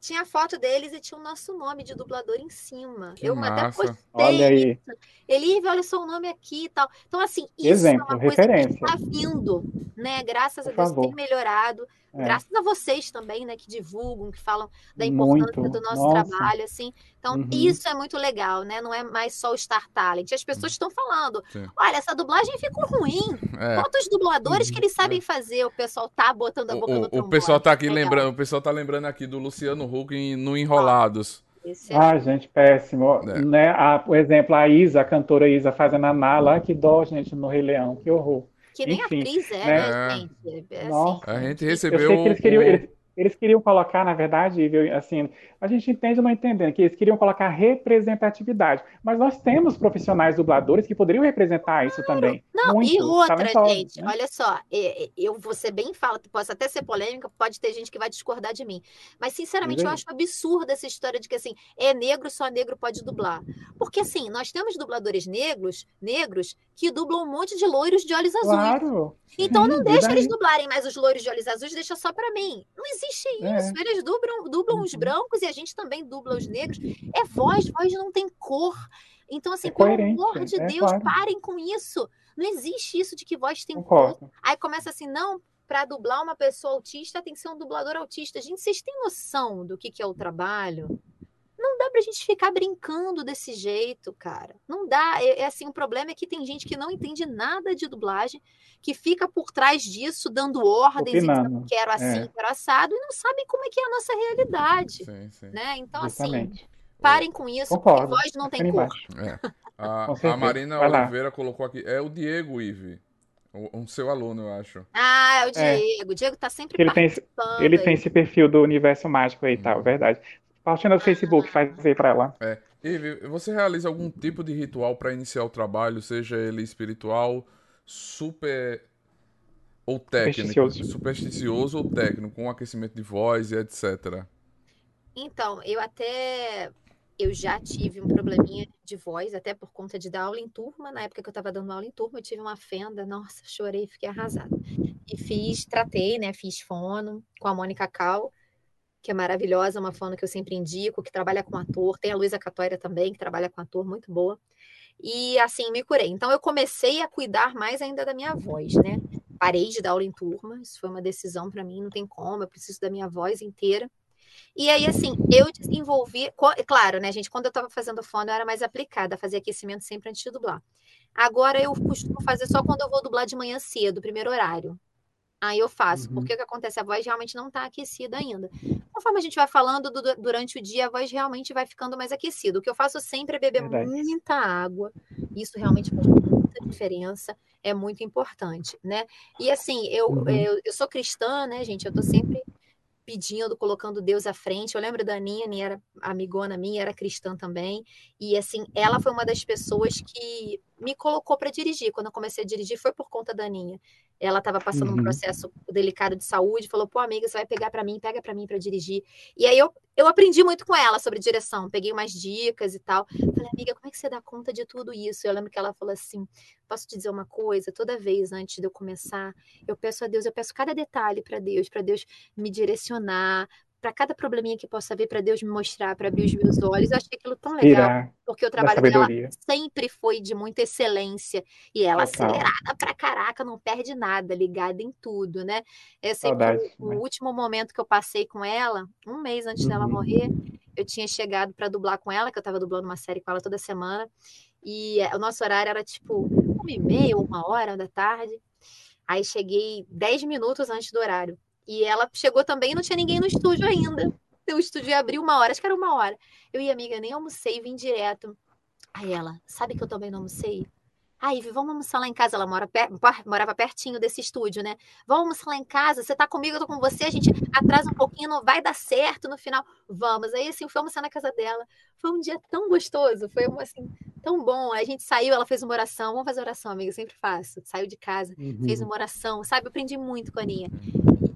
tinha a foto deles e tinha o nosso nome de dublador em cima. Que eu massa. até postei. Olha aí. Ele, olha só o nome aqui e tal. Então, assim, isso Exemplo, é uma coisa referência. que está vindo, né? Graças Por a Deus favor. tem melhorado. É. Graças a vocês também, né, que divulgam, que falam da importância muito. do nosso Nossa. trabalho, assim. Então, uhum. isso é muito legal, né? Não é mais só o Star Talent. As pessoas estão falando, Sim. olha, essa dublagem ficou ruim. É. Quantos dubladores que eles uhum. sabem fazer? O pessoal tá botando a boca o, no trombone. O pessoal tá aqui lembrando, o pessoal tá lembrando aqui do Luciano Huck no Enrolados. É... Ah, gente, péssimo. É. Né? A, por exemplo, a Isa, a cantora Isa, fazendo a Nala, que dó, gente, no Rei Leão, que horror. Que nem Enfim, atriz é, né, né gente? É, assim, a gente recebeu. eles queriam, eles, eles queriam colocar, na verdade, assim, a gente entende ou não entendendo, que eles queriam colocar representatividade. Mas nós temos profissionais dubladores que poderiam representar isso também. Não, Muito, e outra, gente, né? olha só, eu vou ser bem fala, posso até ser polêmica, pode ter gente que vai discordar de mim. Mas, sinceramente, eu acho absurda essa história de que, assim, é negro, só negro pode dublar. Porque, assim, nós temos dubladores negros, negros, que dublam um monte de loiros de olhos azuis. Claro. Então, Sim, não deixa eles dublarem mais os loiros de olhos azuis, deixa só para mim. Não existe existe é. isso. É. Eles dublam, dublam os uhum. brancos e a gente também dubla os negros. É voz, voz não tem cor. Então, assim, é pelo amor de é, Deus, claro. parem com isso. Não existe isso de que voz tem Concordo. cor. Aí começa assim, não, para dublar uma pessoa autista tem que ser um dublador autista. Gente, vocês têm noção do que, que é o trabalho? Não dá pra gente ficar brincando desse jeito, cara. Não dá. É, é assim, o problema é que tem gente que não entende nada de dublagem, que fica por trás disso, dando ordens, dizendo, quero assim, é. quero assado, e não sabe como é que é a nossa realidade. Sim, sim. Né? Então, assim, Justamente. assim, parem com isso, Concordo. porque voz não tem cor. É. A, a, Marina Oliveira colocou aqui, é o Diego Ive. Um seu aluno, eu acho. Ah, é o Diego. É. O Diego tá sempre ele tem, ele tem esse perfil do universo mágico aí e tal, uhum. verdade. Página do Facebook, faz aí para ela. É. Eve, você realiza algum tipo de ritual para iniciar o trabalho, seja ele espiritual, super ou técnico, supersticioso. supersticioso ou técnico, com aquecimento de voz e etc. Então, eu até eu já tive um probleminha de voz, até por conta de dar aula em turma. Na época que eu estava dando aula em turma, eu tive uma fenda, nossa, chorei, fiquei arrasada. E fiz, tratei, né? Fiz fono com a Mônica Cal que é maravilhosa, uma fono que eu sempre indico, que trabalha com ator. Tem a Luísa Catória também, que trabalha com ator, muito boa. E assim, me curei. Então, eu comecei a cuidar mais ainda da minha voz, né? Parei de dar aula em turma, isso foi uma decisão para mim, não tem como, eu preciso da minha voz inteira. E aí, assim, eu desenvolvi, claro, né, gente, quando eu estava fazendo fono, eu era mais aplicada, fazia aquecimento sempre antes de dublar. Agora eu costumo fazer só quando eu vou dublar de manhã cedo, primeiro horário. Aí eu faço, uhum. porque o que acontece? A voz realmente não está aquecida ainda. Conforme a gente vai falando do, durante o dia, a voz realmente vai ficando mais aquecida. O que eu faço sempre é beber Verdade. muita água. Isso realmente faz muita diferença, é muito importante, né? E assim, eu, Uhum. eu, eu sou cristã, né, gente? Eu tô sempre pedindo, colocando Deus à frente. Eu lembro da Aninha, Aninha era amigona minha, era cristã também. E assim, ela foi uma das pessoas que me colocou para dirigir. Quando eu comecei a dirigir, foi por conta da Aninha. Ela estava passando um Uhum. processo delicado de saúde, falou: pô, amiga, você vai pegar para mim, pega para mim para dirigir. E aí eu, eu aprendi muito com ela sobre direção, peguei umas dicas e tal. Falei, amiga, como é que você dá conta de tudo isso? Eu lembro que ela falou assim: posso te dizer uma coisa? Toda vez antes de eu começar, eu peço a Deus, eu peço cada detalhe para Deus, para Deus me direcionar, para cada probleminha que possa haver, para Deus me mostrar, para abrir os meus olhos. Eu achei aquilo tão legal, Inspirar porque o trabalho dela sempre foi de muita excelência e ela Total. acelerada pra caraca, não perde nada, ligada em tudo, né? Que Saudades o, o também. último momento que eu passei com ela, um mês antes dela Uhum. morrer, eu tinha chegado para dublar com ela, que eu tava dublando uma série com ela toda semana, e eh, o nosso horário era tipo uma e meia, uma hora da tarde. Aí cheguei dez minutos antes do horário. E ela chegou também e não tinha ninguém no estúdio ainda. O estúdio ia abrir uma hora, acho que era uma hora. Eu e a amiga nem almocei, vim direto. Aí ela, sabe que eu também não almocei? Aí, vamos almoçar lá em casa. Ela mora per- morava pertinho desse estúdio, né? Vamos almoçar lá em casa. Você tá comigo, eu tô com você. A gente atrasa um pouquinho, não vai dar certo no final. Vamos. Aí, assim, fui almoçar na casa dela. Foi um dia tão gostoso. Foi, assim, tão bom. Aí a gente saiu, ela fez uma oração. Vamos fazer oração, amiga. Eu sempre faço. Saiu de casa, fez Uhum. uma oração. Sabe? Eu aprendi muito com a Aninha.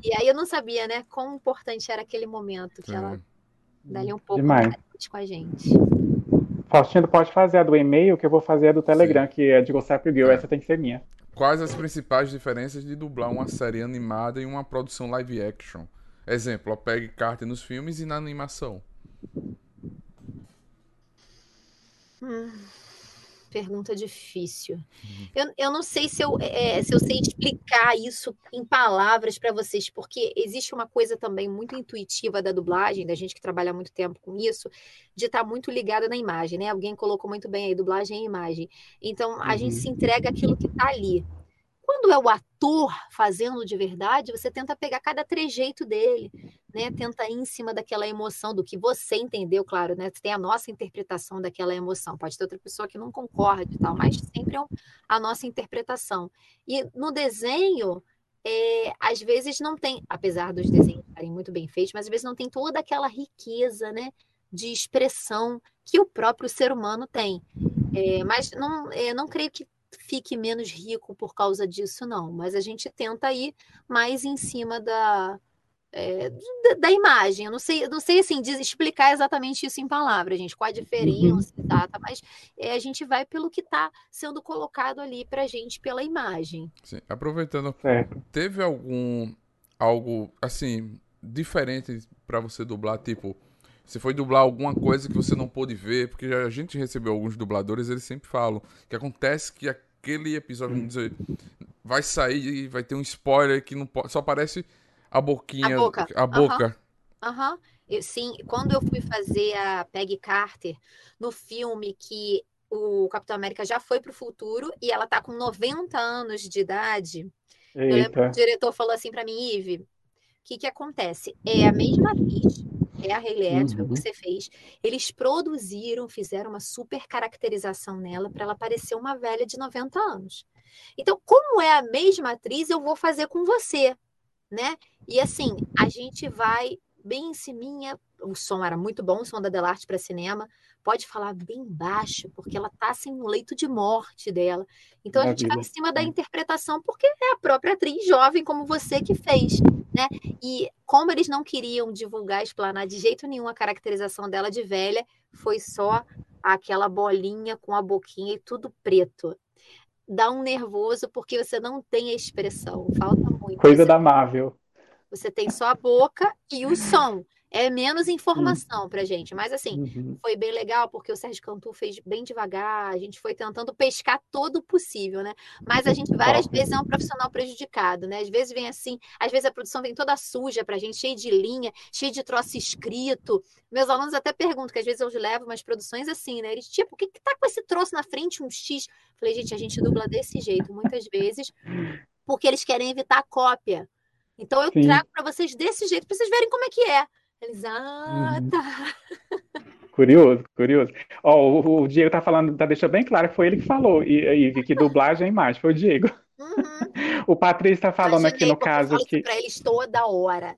E aí eu não sabia, né? Quão importante era aquele momento que ela, Sim. dali um pouco, Demais. com a gente. Faustino pode fazer a do e-mail, que eu vou fazer a do Telegram, que é de Gossip Girl. É. Essa tem que ser minha. Quais as principais diferenças de dublar uma série animada e uma produção live action? Exemplo, a Peg Carter nos filmes e na animação. Hum, pergunta difícil. Eu, eu não sei se eu, é, se eu sei explicar isso em palavras para vocês, porque existe uma coisa também muito intuitiva da dublagem, da gente que trabalha muito tempo com isso, de estar muito ligada na imagem, né? Alguém colocou muito bem aí, dublagem e imagem. Então, a gente Uhum. se entrega aquilo que está ali. Quando é o ator fazendo de verdade, você tenta pegar cada trejeito dele, né? Tenta ir em cima daquela emoção, do que você entendeu, claro, né? Tem a nossa interpretação daquela emoção. Pode ter outra pessoa que não concorde e tal, mas sempre é a nossa interpretação. E no desenho, é, às vezes não tem, apesar dos desenhos estarem muito bem feitos, mas às vezes não tem toda aquela riqueza, né? De expressão que o próprio ser humano tem. É, mas não, é, não creio que fique menos rico por causa disso, não. Mas a gente tenta ir mais em cima da, é, da, da imagem. Eu não sei, eu não sei assim, explicar exatamente isso em palavras, gente, qual a diferença exata, mas é, a gente vai pelo que está sendo colocado ali para gente pela imagem. Sim. Aproveitando, Certo. teve algum algo assim diferente pra você dublar, tipo, você foi dublar alguma coisa que você não pôde ver, porque a gente recebeu alguns dubladores, eles sempre falam que acontece que aquele episódio, vamos dizer, vai sair e vai ter um spoiler que não pode, só aparece a boquinha, A boca. a boca. Aham. Eu, sim, quando eu fui fazer a Peggy Carter no filme que o Capitão América já foi para o futuro e ela tá com 90 anos de idade, eu lembro que o diretor falou assim para mim, Ive, o que que acontece? É a mesma atriz, é a Atwell Uhum. que você fez. Eles produziram, fizeram uma super caracterização nela para ela parecer uma velha de 90 anos. Então, como é a mesma atriz, eu vou fazer com você, né? E assim, a gente vai bem em ciminha, o som era muito bom, o som da Delarte para cinema, pode falar bem baixo, porque ela tá assim no leito de morte dela. Então a gente vai em cima da interpretação, porque é a própria atriz jovem como você que fez, né? E como eles não queriam divulgar, explanar de jeito nenhum a caracterização dela de velha, foi só aquela bolinha com a boquinha e tudo preto. Dá um nervoso porque você não tem a expressão, falta muito. Coisa Você da Marvel. você tem só a boca e o som. É menos informação pra gente, mas assim, Uhum. foi bem legal porque o Sérgio Cantu fez bem devagar, a gente foi tentando pescar todo o possível, né? Mas a gente várias vezes é um profissional prejudicado, né? Às vezes vem assim, às vezes a produção vem toda suja pra gente, cheia de linha, cheia de troço escrito. Meus alunos até perguntam, que às vezes eu levo umas produções assim, né? Eles, tipo, o que que tá com esse troço na frente, um X? Falei, gente, a gente dubla desse jeito, muitas vezes, porque eles querem evitar a cópia. Então eu Sim. trago pra vocês desse jeito, pra vocês verem como é que é. Eles, ah, Uhum. tá. Curioso, curioso. Ó, o, o Diego tá falando, tá deixando bem claro que foi ele que falou, e, Ive, que dublagem é imagem, foi o Diego. Uhum. O Patrício está falando aqui no caso que. Para eles toda hora.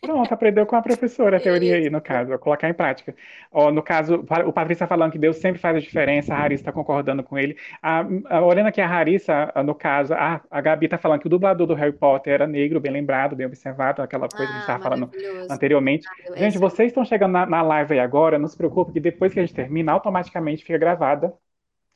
Pronto, aprendeu com a professora a teoria aí, no caso, vou colocar em prática. Ó, no caso, o Patrícia está falando que Deus sempre faz a diferença, a Harissa está concordando com ele. A, a, olhando aqui a Harissa, no caso, a, a Gabi está falando que o dublador do Harry Potter era negro, bem lembrado, bem observado, aquela coisa ah, que a gente estava ah, falando anteriormente. Ah, gente, vocês estão chegando na, na live aí agora, não se preocupe que depois que a gente termina, automaticamente fica gravada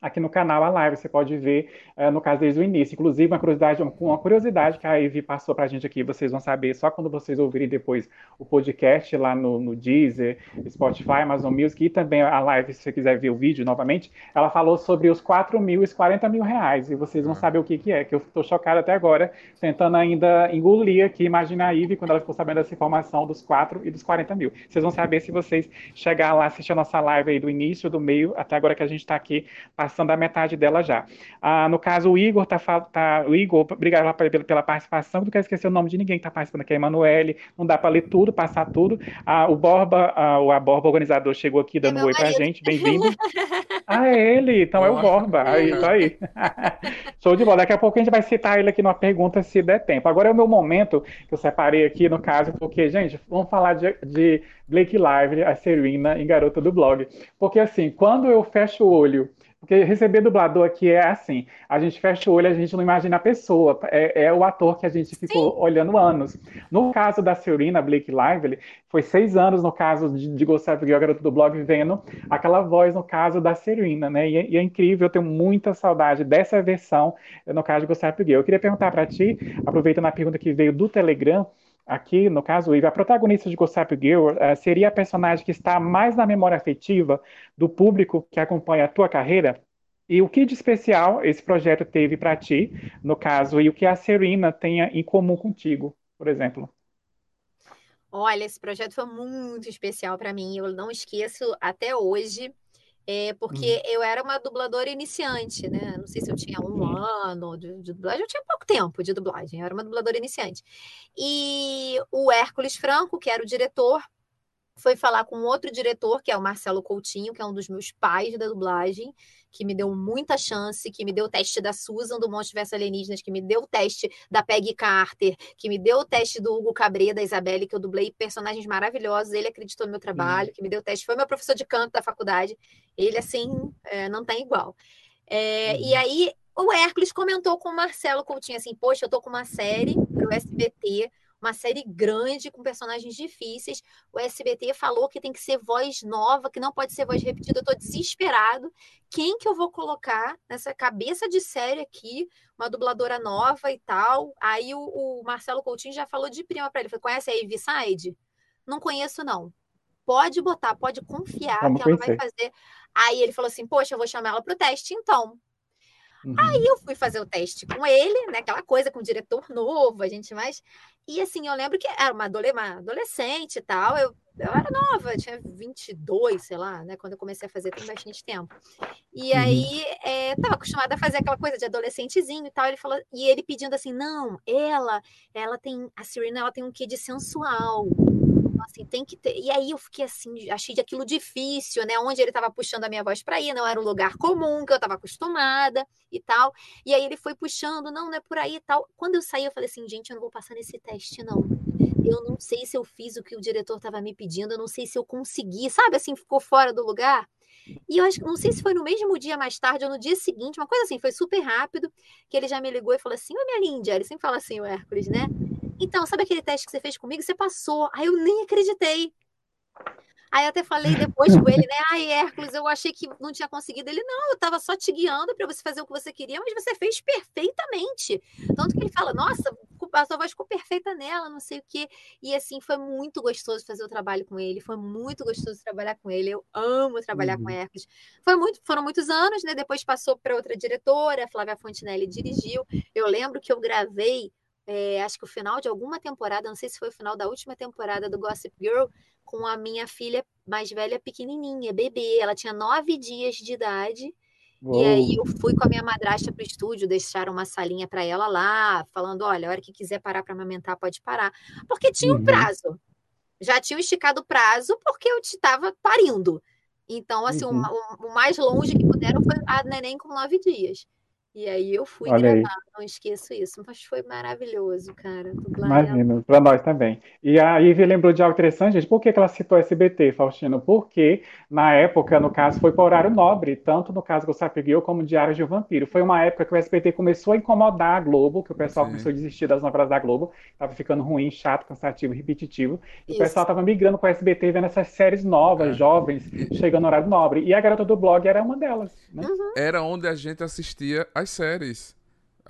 aqui no canal a live, você pode ver, uh, no caso, desde o início. Inclusive, uma curiosidade, uma curiosidade que a Ivy passou para a gente aqui, vocês vão saber só quando vocês ouvirem depois o podcast lá no, no Deezer, Spotify, Amazon Music e também a live, se você quiser ver o vídeo novamente, ela falou sobre os 4 mil e os 40 mil reais, e vocês vão ah. saber o que, que é, que eu estou chocado até agora, tentando ainda engolir aqui, imagina a Ivy quando ela ficou sabendo dessa informação dos 4 e dos 40 mil. Vocês vão saber se vocês chegar lá, assistir a nossa live aí do início, do meio, até agora que a gente está aqui passando a metade dela já. Ah, no caso, o Igor tá, tá o Igor, obrigado pela, pela participação, não quero esquecer o nome de ninguém que está participando aqui, é Emanuele, não dá para ler tudo, passar tudo. Ah, o Borba, ah, o a Borba organizador chegou aqui dando é um oi para gente, bem-vindo. ah, é ele, então é o Borba, aí, tá aí. Show de bola, daqui a pouco a gente vai citar ele aqui numa pergunta se der tempo. Agora é o meu momento que eu separei aqui, no caso, porque, gente, vamos falar de, de Blake Lively, a Serena em Garota do Blog. Porque, assim, quando eu fecho o olho porque receber dublador aqui é assim: a gente fecha o olho, a gente não imagina a pessoa, é, é o ator que a gente ficou Sim. olhando anos. No caso da Serena Blake Lively, foi seis anos no caso de, de Gostar Girl, garoto do blog, vendo aquela voz no caso da Serena, né? E, é, e, é incrível, eu tenho muita saudade dessa versão no caso de Gostar Girl. Eu queria perguntar para ti, aproveitando a pergunta que veio do Telegram, aqui, no caso, Eve, a protagonista de Gossip Girl uh, seria a personagem que está mais na memória afetiva do público que acompanha a tua carreira? E o que de especial esse projeto teve para ti, no caso, e o que a Serena tenha em comum contigo, por exemplo? Olha, esse projeto foi muito especial para mim. Eu não esqueço até hoje é, porque hum. eu era uma dubladora iniciante, né? Não sei se eu tinha um ano de, de, dublagem, eu tinha pouco tempo de dublagem, eu era uma dubladora iniciante. E o Hércules Franco, que era o diretor, foi falar com outro diretor, que é o Marcelo Coutinho, que é um dos meus pais da dublagem, que me deu muita chance, que me deu o teste da Susan do Monte Verso Alienígenas, que me deu o teste da Peggy Carter, que me deu o teste do Hugo Cabré, da Isabelle, que eu dublei personagens maravilhosos. Ele acreditou no meu trabalho, uhum. que me deu o teste. Foi meu professor de canto da faculdade. Ele, assim, é, não tem igual. É, uhum. E aí, o Hércules comentou com o Marcelo Coutinho assim: Poxa, eu tô com uma série pro SBT uma série grande com personagens difíceis. O SBT falou que tem que ser voz nova, que não pode ser voz repetida. Eu tô desesperado. Quem que eu vou colocar nessa cabeça de série aqui? Uma dubladora nova e tal. Aí o, o Marcelo Coutinho já falou de prima para ele. Conhece a Ivy Side? Não conheço, não. Pode botar, pode confiar Vamos que ela vai fazer. Aí ele falou assim: Poxa, eu vou chamar ela para o teste, então. Uhum. Aí eu fui fazer o teste com ele, né? Aquela coisa com o diretor novo, a gente mais. E assim, eu lembro que era uma, adolescente e tal. Eu, eu era nova, eu tinha 22, sei lá, né? Quando eu comecei a fazer, tem bastante tempo. E uhum. aí, é, tava acostumada a fazer aquela coisa de adolescentezinho e tal. Ele falou, e ele pedindo assim: não, ela, ela tem, a Serena, ela tem um quê de sensual assim, tem que ter. E aí eu fiquei assim, achei aquilo difícil, né? Onde ele estava puxando a minha voz para ir, não era um lugar comum que eu estava acostumada e tal. E aí ele foi puxando, não, não é por aí e tal. Quando eu saí, eu falei assim, gente, eu não vou passar nesse teste, não. Eu não sei se eu fiz o que o diretor estava me pedindo, eu não sei se eu consegui, sabe? Assim, ficou fora do lugar. E eu acho que não sei se foi no mesmo dia mais tarde ou no dia seguinte, uma coisa assim, foi super rápido, que ele já me ligou e falou assim: Oi, minha linda, ele sempre fala assim, o Hércules, né? Então, sabe aquele teste que você fez comigo? Você passou. Aí eu nem acreditei. Aí eu até falei depois com ele, né? Ai, Hércules, eu achei que não tinha conseguido. Ele, não, eu estava só te guiando para você fazer o que você queria, mas você fez perfeitamente. Tanto que ele fala, nossa, a sua voz ficou perfeita nela, não sei o quê. E assim, foi muito gostoso fazer o trabalho com ele, foi muito gostoso trabalhar com ele. Eu amo trabalhar uhum. com Hércules. Foi muito, foram muitos anos, né? Depois passou para outra diretora, a Flávia Fontinelli dirigiu. Eu lembro que eu gravei é, acho que o final de alguma temporada, não sei se foi o final da última temporada do Gossip Girl, com a minha filha mais velha, pequenininha, bebê. Ela tinha nove dias de idade. Uou. E aí eu fui com a minha madrasta para o estúdio, deixaram uma salinha para ela lá, falando, olha, a hora que quiser parar para amamentar, pode parar. Porque tinha um uhum. prazo. Já tinha esticado o prazo porque eu estava parindo. Então, assim, Uhum. o, o- o mais longe que puderam foi a neném com nove dias. E aí eu fui Olha aí. gravar, não esqueço isso. Mas foi maravilhoso, cara. Imagino, para nós também. E a Ivy lembrou de algo interessante, gente. Por que que ela citou SBT, Faustino? Porque, na época, no caso, foi por horário nobre, tanto no caso Gossip Girl como Diários de um Vampiro. Foi uma época que o SBT começou a incomodar a Globo, que o pessoal Sim. começou a desistir das novelas da Globo, estava ficando ruim, chato, cansativo, repetitivo. E o Isso. pessoal estava migrando para o SBT, vendo essas séries novas, É. jovens, chegando no horário nobre. E a Garota do Blog era uma delas, né? Era onde a gente assistia as séries.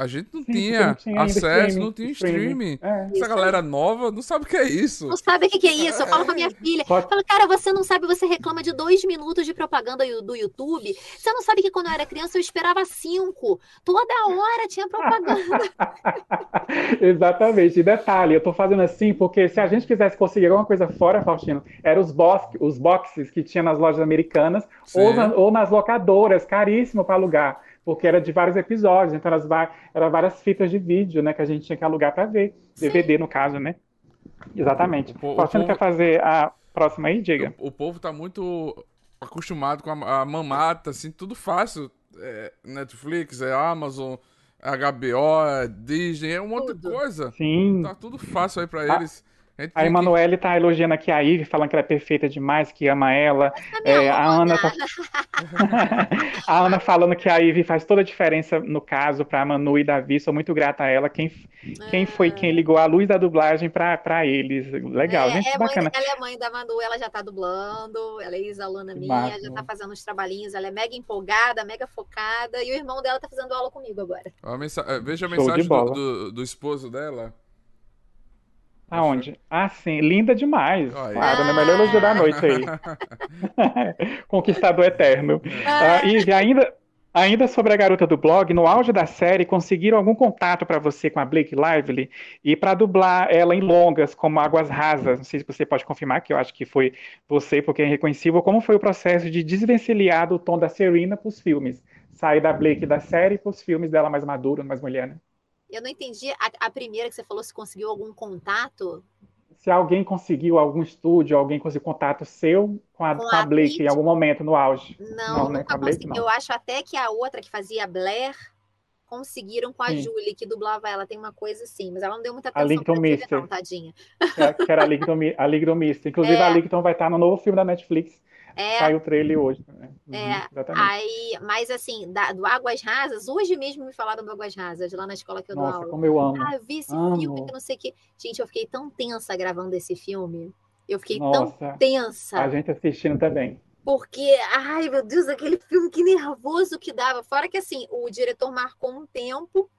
A gente não Sim, tinha não acesso, streaming, não tinha streaming. streaming. É. Essa galera nova não sabe o que é isso. Não sabe o que, é isso? Eu falo com a minha filha. Só- Eu falo, cara, você não sabe, você reclama de dois minutos de propaganda do YouTube. Você não sabe que quando eu era criança eu esperava cinco. Toda hora tinha propaganda. Exatamente. E detalhe, eu tô fazendo assim porque se a gente quisesse conseguir alguma coisa fora, Faustino, eram os, box, os boxes que tinha nas lojas americanas ou, na- ou nas locadoras, caríssimo para alugar, porque era de vários episódios, então eram, eram várias fitas de vídeo, né, que a gente tinha que alugar para ver, DVD no caso, né? Exatamente. O po- o Faustino povo- quer fazer a próxima aí, diga. O, o povo tá muito acostumado com a, a mamata, assim, tudo fácil. É, Netflix, é Amazon, HBO, é Disney, é um monte de coisa. Sim. Tá tudo fácil aí pra A- eles. A gente A Emanuele tá elogiando aqui a Ivy, falando que ela é perfeita demais, que ama ela. É, a amando, Ana tá... a Ana falando que a Ivy faz toda a diferença no caso para Manu e Davi. Sou muito grata a ela. Quem, quem foi quem ligou a luz da dublagem para eles? Legal, É, gente, é mãe- bacana. ela é mãe da Manu, ela já tá dublando, ela é ex-aluna minha, já tá fazendo os trabalhinhos, ela é mega empolgada, mega focada, e o irmão dela tá fazendo aula comigo agora. a mensa- é, Veja a Show mensagem do, do, do esposo dela. Aonde? Ah, sim, linda demais. Olha. Claro, né? Melhor elogio da noite aí. Conquistador eterno. Ah, Ivy, ainda, ainda sobre a garota do blog, no auge da série, conseguiram algum contato para você com a Blake Lively e para dublar ela em longas, como Águas Rasas? Não sei se você pode confirmar, que eu acho que foi você, porque é irreconhecível. Como foi o processo de desvencilhar do tom da Serena para os filmes? Sair da Blake da série para os filmes dela mais madura, mais mulher, né? Eu não entendi a, a primeira que você falou, se conseguiu algum contato Se alguém conseguiu algum estúdio, alguém conseguiu contato seu com a, Com com a a Blake Blake? em algum momento no auge. Não, Não, né, com a Blake, consegui. não. Eu acho até que a outra que fazia a Blair conseguiram com a Sim. Julie, que dublava ela. Tem uma coisa assim, mas ela não deu muita A atenção Lincoln pra Mister. não, tadinha. que era- que era a Ligton, Mi- a Ligton Mista. Inclusive, É. a Ligton vai estar no novo filme da Netflix. É, Saiu o trailer hoje. né? É, exatamente. aí, mas assim, da- do Águas Rasas, hoje mesmo me falaram do Águas Rasas, lá na escola que eu dou Nossa, aula. como eu amo. Ah, eu vi esse Amo. filme que não sei o que. Gente, eu fiquei tão tensa gravando esse filme. Eu fiquei tão Nossa, tensa. a gente assistindo também. Porque, ai meu Deus, aquele filme que nervoso que dava. Fora que assim, o diretor marcou um tempo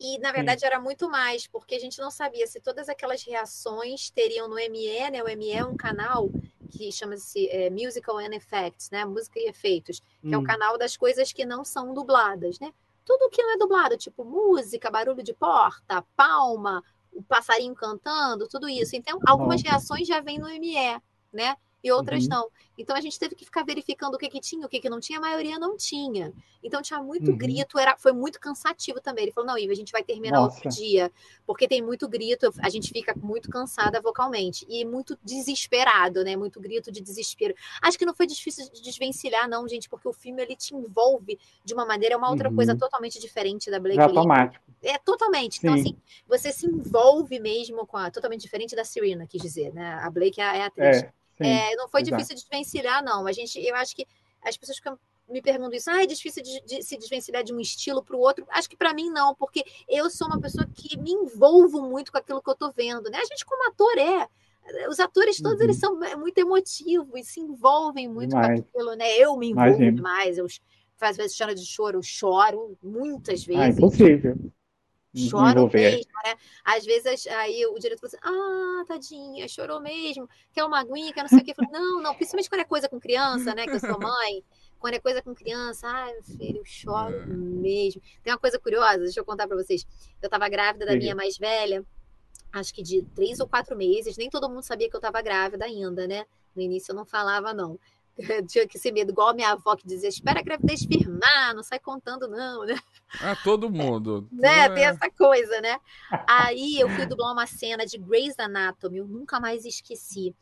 e na verdade era muito mais, porque a gente não sabia se todas aquelas reações teriam no ME, né? O ME é um canal que chama-se é, Musical and Effects, né? Música e efeitos, que é o Hum. canal das coisas que não são dubladas, né? Tudo que não é dublado, tipo música, barulho de porta, palma, o passarinho cantando, tudo isso. Então, algumas reações já vêm no ME, né? E outras Uhum. não. Então a gente teve que ficar verificando o que, que tinha, o que, que não tinha, a maioria não tinha. Então tinha muito Uhum. grito, era, foi muito cansativo também. Ele falou: não, Iva, a gente vai terminar outro Nossa. dia, porque tem muito grito, a gente fica muito cansada vocalmente. E muito desesperado, né? Muito grito de desespero. Acho que não foi difícil de desvencilhar, não, gente, porque o filme ele te envolve de uma maneira, é uma outra Uhum. coisa totalmente diferente da Blake Lively. automático. É totalmente. Então, Sim. assim, você se envolve mesmo com a. Totalmente diferente da Serena, quis dizer, né? A Blake é a, é a atriz. É, sim. É, não foi exato. difícil de desvencilhar, não. A gente, eu acho que as pessoas ficam me perguntam isso, ah, é difícil de, de se desvencilhar de um estilo para o outro. Acho que para mim não, porque eu sou uma pessoa que me envolvo muito com aquilo que eu estou vendo, né? A gente como ator é. Os atores todos Uhum. eles são muito emotivos e se envolvem muito Demais. com aquilo, né? Eu me envolvo Imagino. demais, eu às vezes choro de choro, eu choro muitas Ah, vezes impossível. Choro envolver. mesmo, né? Às vezes aí o diretor fala assim, ah, tadinha, chorou mesmo, quer uma aguinha, quer não sei o quê. Falo, não, não, principalmente quando é coisa com criança, né? Que eu sou mãe. Quando é coisa com criança, ai, meu filho, eu choro É. mesmo. Tem uma coisa curiosa, deixa eu contar pra vocês. Eu tava grávida da minha mais velha, acho que de três ou quatro meses, nem todo mundo sabia que eu tava grávida ainda, né? No início eu não falava, não. Tinha que ser medo, igual a minha avó que dizia, espera a gravidez firmar, não sai contando, não, né? Ah, todo mundo. né? É. Tem essa coisa, né? Aí eu fui dublar uma cena de Grey's Anatomy, eu nunca mais esqueci.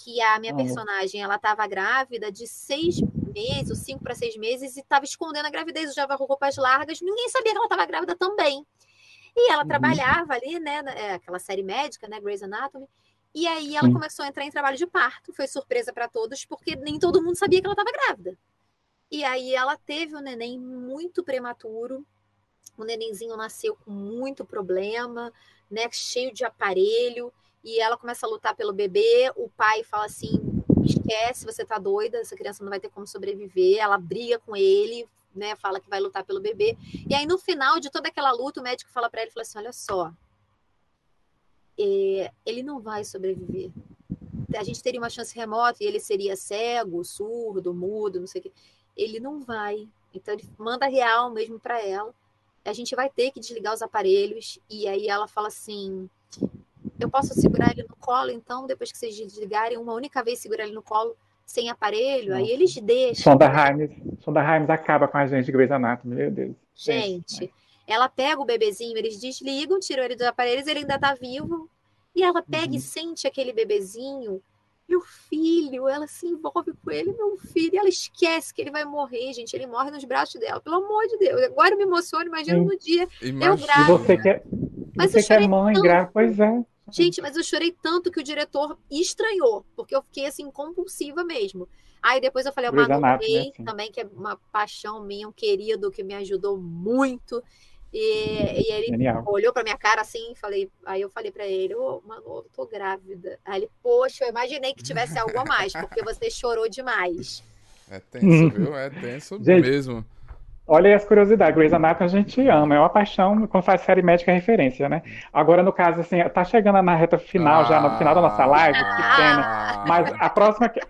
que a minha Amo. personagem ela estava grávida de seis meses, ou cinco para seis meses, e estava escondendo a gravidez, usava roupas largas, ninguém sabia que ela estava grávida também. E ela Uhum. trabalhava ali, né, é, aquela série médica, né, Grey's Anatomy, e aí ela Sim. começou a entrar em trabalho de parto, foi surpresa para todos, porque nem todo mundo sabia que ela estava grávida. E aí ela teve o neném muito prematuro, o nenenzinho nasceu com muito problema, né, cheio de aparelho, e ela começa a lutar pelo bebê, o pai fala assim, esquece, você tá doida, essa criança não vai ter como sobreviver, ela briga com ele, né, fala que vai lutar pelo bebê, e aí no final de toda aquela luta, o médico fala para ele, fala assim, olha só, ele não vai sobreviver. A gente teria uma chance remota e ele seria cego, surdo, mudo, não sei o quê. Ele não vai. Então ele manda real mesmo para ela. A gente vai ter que desligar os aparelhos e aí ela fala assim: "Eu posso segurar ele no colo então, depois que vocês desligarem, uma única vez segurar ele no colo sem aparelho?" Aí Nossa. eles deixam. Sonda Rhimes. Sonda Rhimes acaba com a gente de Grey's Anatomy, meu Deus. Gente, ela pega o bebezinho, eles desligam, tiram ele dos aparelhos, ele ainda tá vivo. E ela pega e Uhum. sente aquele bebezinho. Meu filho, ela se envolve com ele, meu filho, e ela esquece que ele vai morrer, gente. Ele morre nos braços dela, pelo amor de Deus. Agora eu me emociono, imagina no dia. Imagina. E grávida. você quer, Mas você eu quer chorei mãe, tanto. grávida, pois é. Gente, mas eu chorei tanto que o diretor estranhou, porque eu fiquei assim, compulsiva mesmo. Aí depois eu falei, o Manu é Rey, assim. também, que é uma paixão minha, um querido que me ajudou muito. E, e ele Genial. olhou pra minha cara assim, falei, aí eu falei pra ele, ô, Manu, eu tô grávida. Aí ele, poxa, eu imaginei que tivesse algo a mais, porque você chorou demais. É tenso, viu? É tenso Gente, mesmo. Olha aí as curiosidades. Grey's Anatomy a gente ama, é uma paixão quando faz série médica é referência, né? Agora, no caso, assim, tá chegando na reta final, já no final da nossa live, que pena. Ah, Mas a próxima que.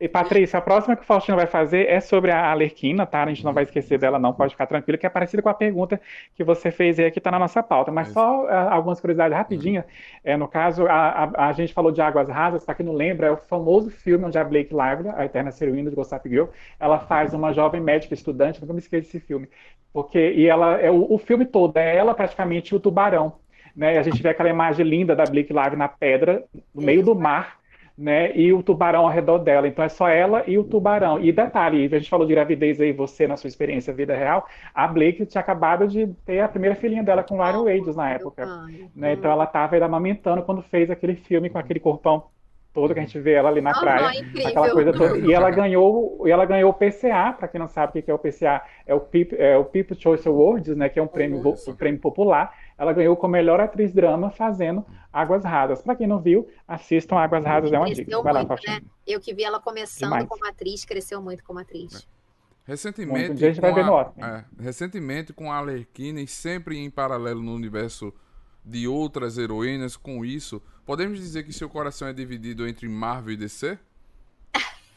E Patrícia, a próxima que o Faustino vai fazer é sobre a Alerquina, tá? A gente não vai esquecer dela, não, pode ficar tranquilo, que é parecida com a pergunta que você fez aí, que tá na nossa pauta. Mas só ah, algumas curiosidades rapidinhas. É, no caso, a, a, a gente falou de Águas Rasas, para quem não lembra, é o famoso filme onde a Blake Lively, a eterna heroína de Gossip Girl, ela faz uma jovem médica estudante, nunca me esqueço desse filme. Porque, e ela, é o, o filme todo, é ela praticamente o tubarão. Né? E a gente vê aquela imagem linda da Blake Lively na pedra, no meio do mar, né? E o tubarão ao redor dela. Então é só ela e o tubarão. E detalhe, a gente falou de gravidez aí, você na sua experiência vida real, a Blake tinha acabado de ter a primeira filhinha dela com Ryan Reynolds na época. Né? Então ela estava ainda amamentando quando fez aquele filme com aquele corpão todo que a gente vê ela ali na Aham, praia. incrível. Aquela coisa toda. E ela ganhou, e ela ganhou o PCA, para quem não sabe o que é o PCA, é o, Peop, é o People's Choice Awards, né, que é um prêmio, um prêmio popular. Ela ganhou como melhor atriz drama fazendo Águas Rasas. Para quem não viu, assistam Águas Rasas, é uma dica. Cresceu Vai lá, muito, Faustino. né? Eu que vi ela começando Demais. como atriz, cresceu muito como atriz. Recentemente, Muito. Um dia a gente vai ver no é, recentemente com a Arlequina e sempre em paralelo no universo de outras heroínas, com isso, podemos dizer que seu coração é dividido entre Marvel e DC?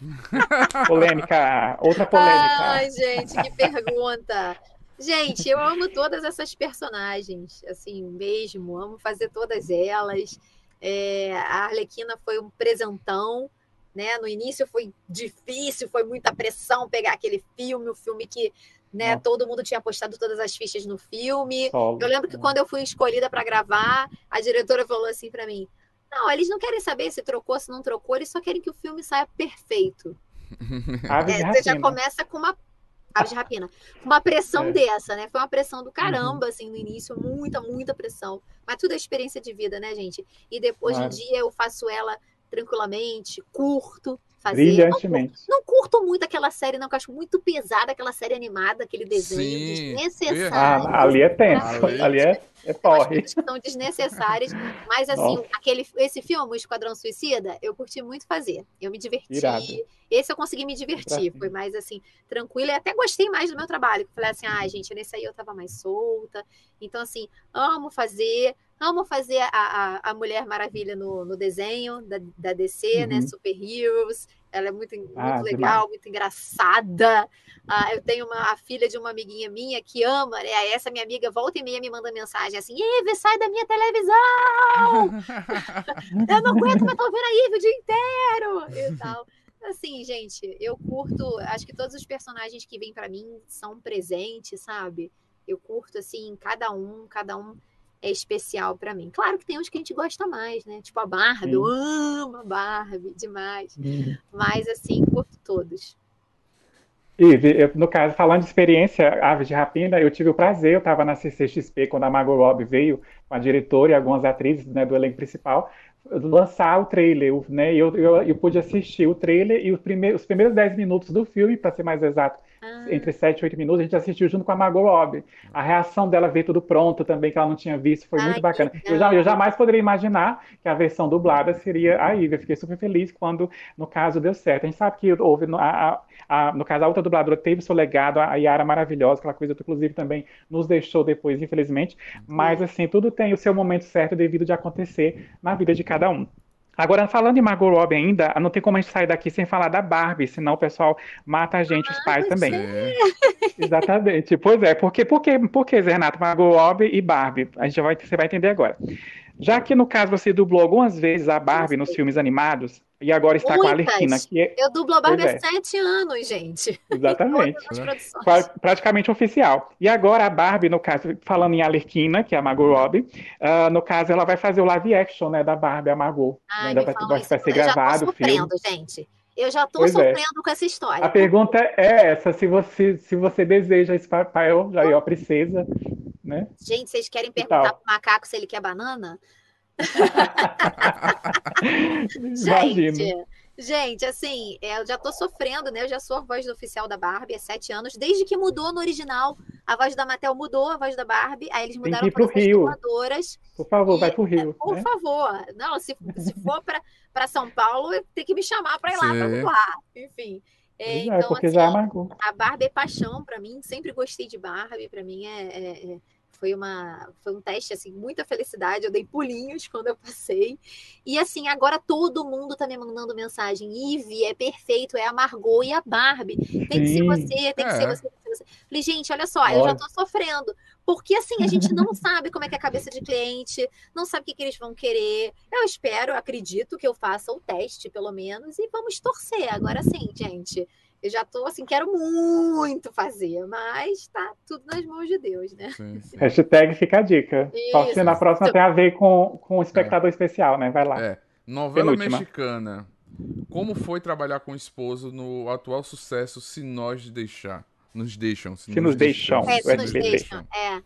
Polêmica, outra polêmica. Ai, gente, que pergunta. Gente, eu amo todas essas personagens, assim, mesmo. Amo fazer todas elas. É, a Arlequina foi um presentão, né? No início foi difícil, foi muita pressão pegar aquele filme, o filme que né, todo mundo tinha apostado todas as fichas no filme. Solo. Eu lembro que quando eu fui escolhida para gravar, a diretora falou assim para mim: Não, eles não querem saber se trocou, se não trocou, eles só querem que o filme saia perfeito. É, você já rapina. começa com uma. Aves de rapina. Uma pressão É. dessa, né? Foi uma pressão do caramba, assim, no início, muita, muita pressão. Mas tudo é experiência de vida, né, gente? E depois, hoje em Claro. dia, eu faço ela tranquilamente, curto, fazer. Não curto, Brilhantemente. não curto muito aquela série, não, que eu acho muito pesada aquela série animada, aquele desenho Sim. desnecessário. Ah, ali é tenso. Ali- Ali é, é Umas porre. são desnecessárias, mas assim, Nossa. aquele, esse filme, o Esquadrão Suicida, eu curti muito fazer. Eu me diverti. Irado. Esse eu consegui me divertir. Foi mais assim, tranquilo. E até gostei mais do meu trabalho. Falei assim, ah, gente, nesse aí eu tava mais solta. Então, assim, amo fazer. Amo fazer a, a, a Mulher Maravilha no, no desenho da, da DC, né? Uhum. Super Heroes. Ela é muito, muito Ah, legal, muito engraçada. Ah, eu tenho uma a filha de uma amiguinha minha que ama, né? Essa minha amiga volta e meia me manda mensagem assim: Eve, sai da minha televisão! Eu não aguento, mas tô vendo a Eve o dia inteiro! E tal. Assim, gente, eu curto. Acho que todos os personagens que vêm pra mim são presentes, sabe? Eu curto, assim, cada um, cada um é especial para mim. Claro que tem uns que a gente gosta mais, né? Tipo a Barbie, eu amo a Barbie demais. Uhum. Mas assim, curto todos. E, no caso, falando de experiência, Aves de Rapina, eu tive o prazer, eu estava na CCXP quando a Margot Robbie veio com a diretora e algumas atrizes né, do elenco principal, lançar o trailer, né? E eu, eu, eu pude assistir o trailer e os primeiros, os primeiros 10 minutos do filme, para ser mais exato, ah. entre 7 e 8 minutos, a gente assistiu junto com a Margot Robbie. A reação dela ver tudo pronto também, que ela não tinha visto, foi Ai, muito bacana. Eu, já, eu, jamais poderia imaginar que a versão dublada seria a Ivy. Eu fiquei super feliz quando, no caso, deu certo. A gente sabe que houve, a, a, a, no caso, a outra dubladora teve seu legado, a Yara maravilhosa, aquela coisa, inclusive, também nos deixou depois, infelizmente. Mas, assim, tudo tem o seu momento certo devido de acontecer na vida de cada um. Agora, falando em Margot Robbie ainda, não tem como a gente sair daqui sem falar da Barbie, senão o pessoal mata a gente, os ah, pais também. É. Exatamente. Pois é, porque, porque, porque, Zé Renato, Margot Robbie e Barbie? A gente vai, você vai entender agora. Já que no caso você dublou algumas vezes a Barbie nos filmes animados, e agora está Muitas. com a Alerquina. Que é... Eu dublo a Barbie há é. sete anos, gente. Exatamente. Praticamente oficial. E agora a Barbie, no caso, falando em Alerquina, que é a Margot Robbie, uh, no caso ela vai fazer o live action né, da Barbie, a Margot. Ai, ainda vai, vai, vai, ser gravado o filme. gente. Eu já estou é. sofrendo é. com essa história. A pergunta é essa: se você, se você deseja esse papel, já é a princesa, né? Gente, vocês querem perguntar para o macaco se ele quer banana? gente, gente, assim, é, eu já tô sofrendo, né? Eu já sou a voz oficial da Barbie há sete anos, desde que mudou no original. A voz da Mattel mudou, a voz da Barbie, aí eles mudaram para as dubladoras. Por favor, e, vai pro Rio. Por né? favor. Não, se, se for para São Paulo, tem que me chamar para ir lá para dublar. Enfim. É, é, então, assim, a Barbie é paixão para mim, sempre gostei de Barbie, para mim é, é, é foi uma foi um teste assim, muita felicidade, eu dei pulinhos quando eu passei. E assim, agora todo mundo tá me mandando mensagem, Ive, é perfeito, é a Margot e a Barbie. Tem que ser você, tem que ser é. você, tem que ser você. Falei, gente, olha só, olha. eu já tô sofrendo. Porque assim, a gente não sabe como é que é a cabeça de cliente, não sabe o que, que eles vão querer. Eu espero, acredito que eu faça o teste, pelo menos, e vamos torcer. Agora sim, gente. Eu já tô assim, quero muito fazer, mas tá tudo nas mãos de Deus, né? Sim, sim. Hashtag fica a dica. Isso. Só que na próxima tem a ver com, com o espectador é. especial, né? Vai lá. É. Novela Penúltima. mexicana. Como foi trabalhar com o esposo no atual sucesso Se Nós Deixar? Nos deixam. Se, se nos, nos deixam. deixam. É, se nos deixam. É.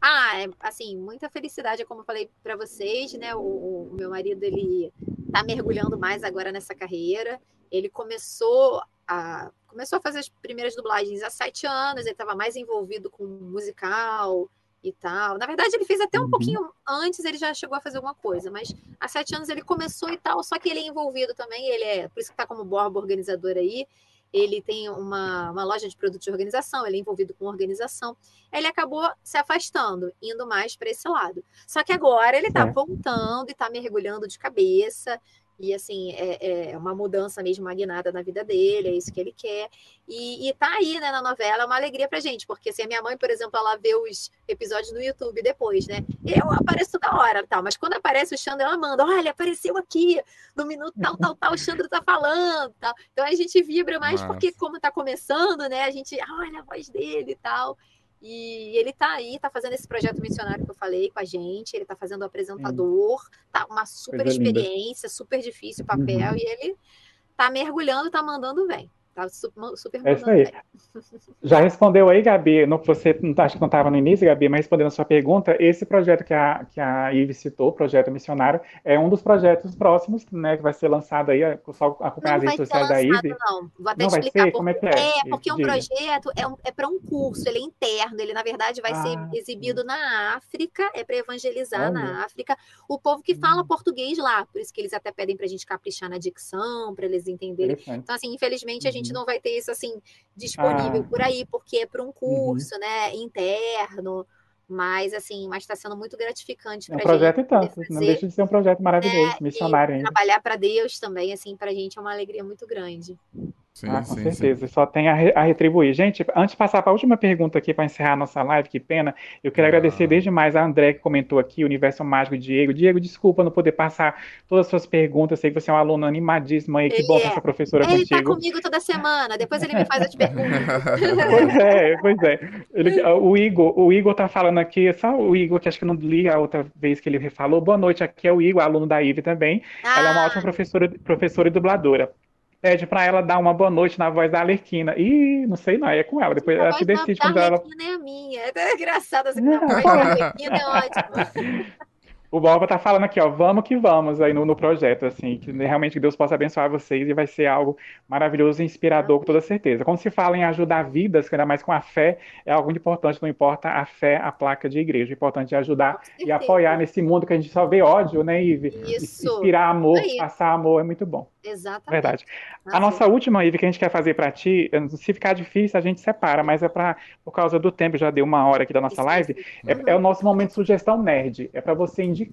Ah, é, assim, muita felicidade, como eu falei para vocês, né? O, o, meu marido, ele tá mergulhando mais agora nessa carreira. Ele começou a, começou a fazer as primeiras dublagens há sete anos, ele estava mais envolvido com musical e tal. Na verdade, ele fez até um uhum. pouquinho antes, ele já chegou a fazer alguma coisa, mas há sete anos ele começou e tal, só que ele é envolvido também, ele é, por isso que está como borba organizador aí, ele tem uma, uma loja de produtos de organização, ele é envolvido com organização. Ele acabou se afastando, indo mais para esse lado. Só que agora ele está é. voltando e está mergulhando de cabeça e assim, é, é, uma mudança mesmo magnada na vida dele, é isso que ele quer. E, e tá aí, né, na novela, é uma alegria pra gente, porque se assim, a minha mãe, por exemplo, ela vê os episódios no YouTube depois, né? Eu apareço da hora, tal, mas quando aparece o Chandra, ela manda, olha, apareceu aqui, no minuto tal, tal, tal, o Chandra tá falando, tal. Então a gente vibra mais Nossa. porque, como tá começando, né, a gente, olha a voz dele e tal. E ele está aí, está fazendo esse projeto missionário que eu falei com a gente, ele está fazendo o apresentador, tá uma super Coisa experiência, linda. super difícil o papel, uhum. e ele está mergulhando, está mandando bem. Tá super é isso aí. Já respondeu aí, Gabi, no, você acho que não estava no início, Gabi, mas respondendo a sua pergunta, esse projeto que a, que a Ives citou, o projeto missionário, é um dos projetos próximos, né, que vai ser lançado aí, só acompanhar as redes sociais da Ives. Não, vou até não explicar. Vai ser? Como é que é? É, porque o um projeto é, um, é para um curso, ele é interno, ele na verdade vai ah, ser exibido na África, é para evangelizar Olha. na África, o povo que fala hum. português lá, por isso que eles até pedem para a gente caprichar na dicção, para eles entenderem. Então, assim, infelizmente a gente gente não vai ter isso assim disponível ah. por aí, porque é para um uhum. curso, uhum. né, interno. Mas, assim, mas está sendo muito gratificante para é um projeto gente. tanto, fazer, não deixa de ser um projeto maravilhoso, é, missionário ainda. Trabalhar para Deus também, assim, para a gente é uma alegria muito grande. Sim, ah, com sim, certeza. Só tem a, re- a retribuir. Gente, antes de passar para a última pergunta aqui para encerrar a nossa live, que pena, eu quero Ah. agradecer desde mais a André que comentou aqui, o Universo Mágico Diego. Diego, desculpa não poder passar todas as suas perguntas. Sei que você é um aluno animadíssimo aí. Que Ele bom é. essa professora Ele tá contigo. comigo toda semana, depois ele me faz as perguntas. Pois é, pois é. Ele- o Igor, o Igor tá falando aqui, só o Igor, que acho que eu não li a outra vez que ele falou. Boa noite, aqui é o Igor, aluno da Ive também. Ela é uma Ah, ótima professora, professora e dubladora. Pede pra ela dar uma boa noite na voz da Arlequina. Ih, não sei não, aí é com ela. Depois a ela se decide quando ela. Arlequina é a minha. É engraçado assim, a voz da Arlequina é ótima. O Borba tá falando aqui, ó, vamos que vamos aí no, no projeto, assim, que realmente que Deus possa abençoar vocês e vai ser algo maravilhoso e inspirador, com toda certeza. Quando se fala em ajudar vidas, ainda mais com a fé, é algo importante, não importa a fé, a placa de igreja. O importante é ajudar e apoiar nesse mundo que a gente só vê ódio, né, Ive? Isso. Inspirar amor, Aí. passar amor é muito bom. Exatamente. Verdade. A Arrasou. nossa última, Ive, que a gente quer fazer pra ti, se ficar difícil, a gente separa, mas é para por causa do tempo, já deu uma hora aqui da nossa live. isso. É, é o nosso momento de sugestão nerd. É para você indicar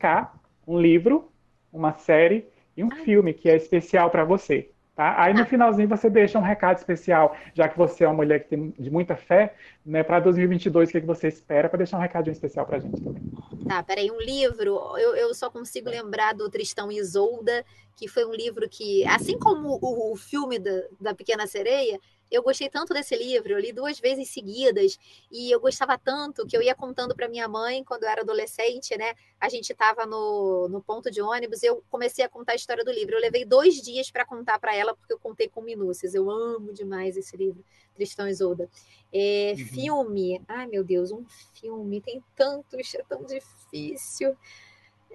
um livro, uma série e um filme que é especial para você. Tá? Aí no Ah. finalzinho você deixa um recado especial, já que você é uma mulher que tem de muita fé, né? Para 2022, o que, que você espera? Para deixar um recadinho especial para a gente também. Tá, peraí, um livro, eu, eu só consigo lembrar do Tristão e Isolda, que foi um livro que, assim como o, o filme da, da Pequena Sereia, eu gostei tanto desse livro, eu li duas vezes seguidas, e eu gostava tanto que eu ia contando para minha mãe, quando eu era adolescente, né? A gente estava no, no ponto de ônibus, eu comecei a contar a história do livro. Eu levei dois dias para contar para ela, porque eu contei com minúcias. Eu amo demais esse livro, Tristão e Isolda. É, Uhum. Filme, ai meu Deus, um filme, tem tantos, é tão difícil.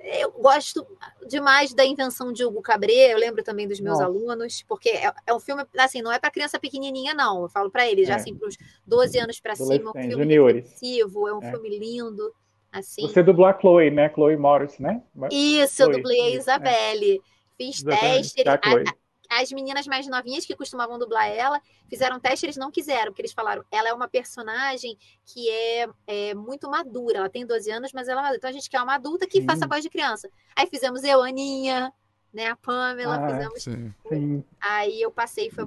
Eu gosto demais da invenção de Hugo Cabret, eu lembro também dos meus Nossa. alunos, porque é, é um filme, assim, não é para criança pequenininha, não. Eu falo para eles, já É. assim, para uns 12 anos para cima, é um filme reflexivo, é um É. filme lindo, assim. Você dublou a Chloe, né? Chloe Morris, né? Isso, eu Chloe, dublei a é. Isabelle. Fiz Exatamente, teste. a- as meninas mais novinhas que costumavam dublar ela fizeram teste, eles não quiseram, porque eles falaram, ela é uma personagem que é, é muito madura, ela tem 12 anos, mas ela é madura. Então a gente quer uma adulta que Sim. faça voz de criança. Aí fizemos eu, a Aninha, né, a Pamela, Ah, fizemos. Sim. Sim. Aí eu passei, foi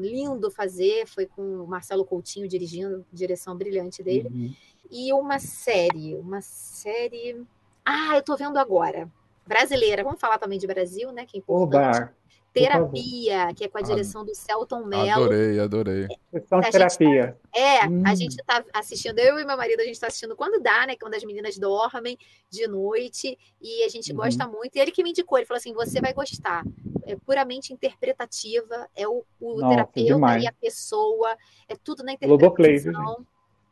lindo fazer, foi com o Marcelo Coutinho dirigindo, direção brilhante dele. Uhum. E uma série, uma série. Ah, eu tô vendo agora. Brasileira, vamos falar também de Brasil, né? Que é importante. Oba, Terapia, que é com a Ah, direção do Celton Mello. Adorei, adorei. sessão de A gente terapia. É, Hum. a gente tá assistindo, eu e meu marido, a gente tá assistindo quando dá, né? Quando as meninas dormem de noite, e a gente Uhum. gosta muito. E ele que me indicou, ele falou assim: você vai gostar. É puramente interpretativa, é o, o Nossa, terapeuta demais. e a pessoa, é tudo na Globoplay, interpretação.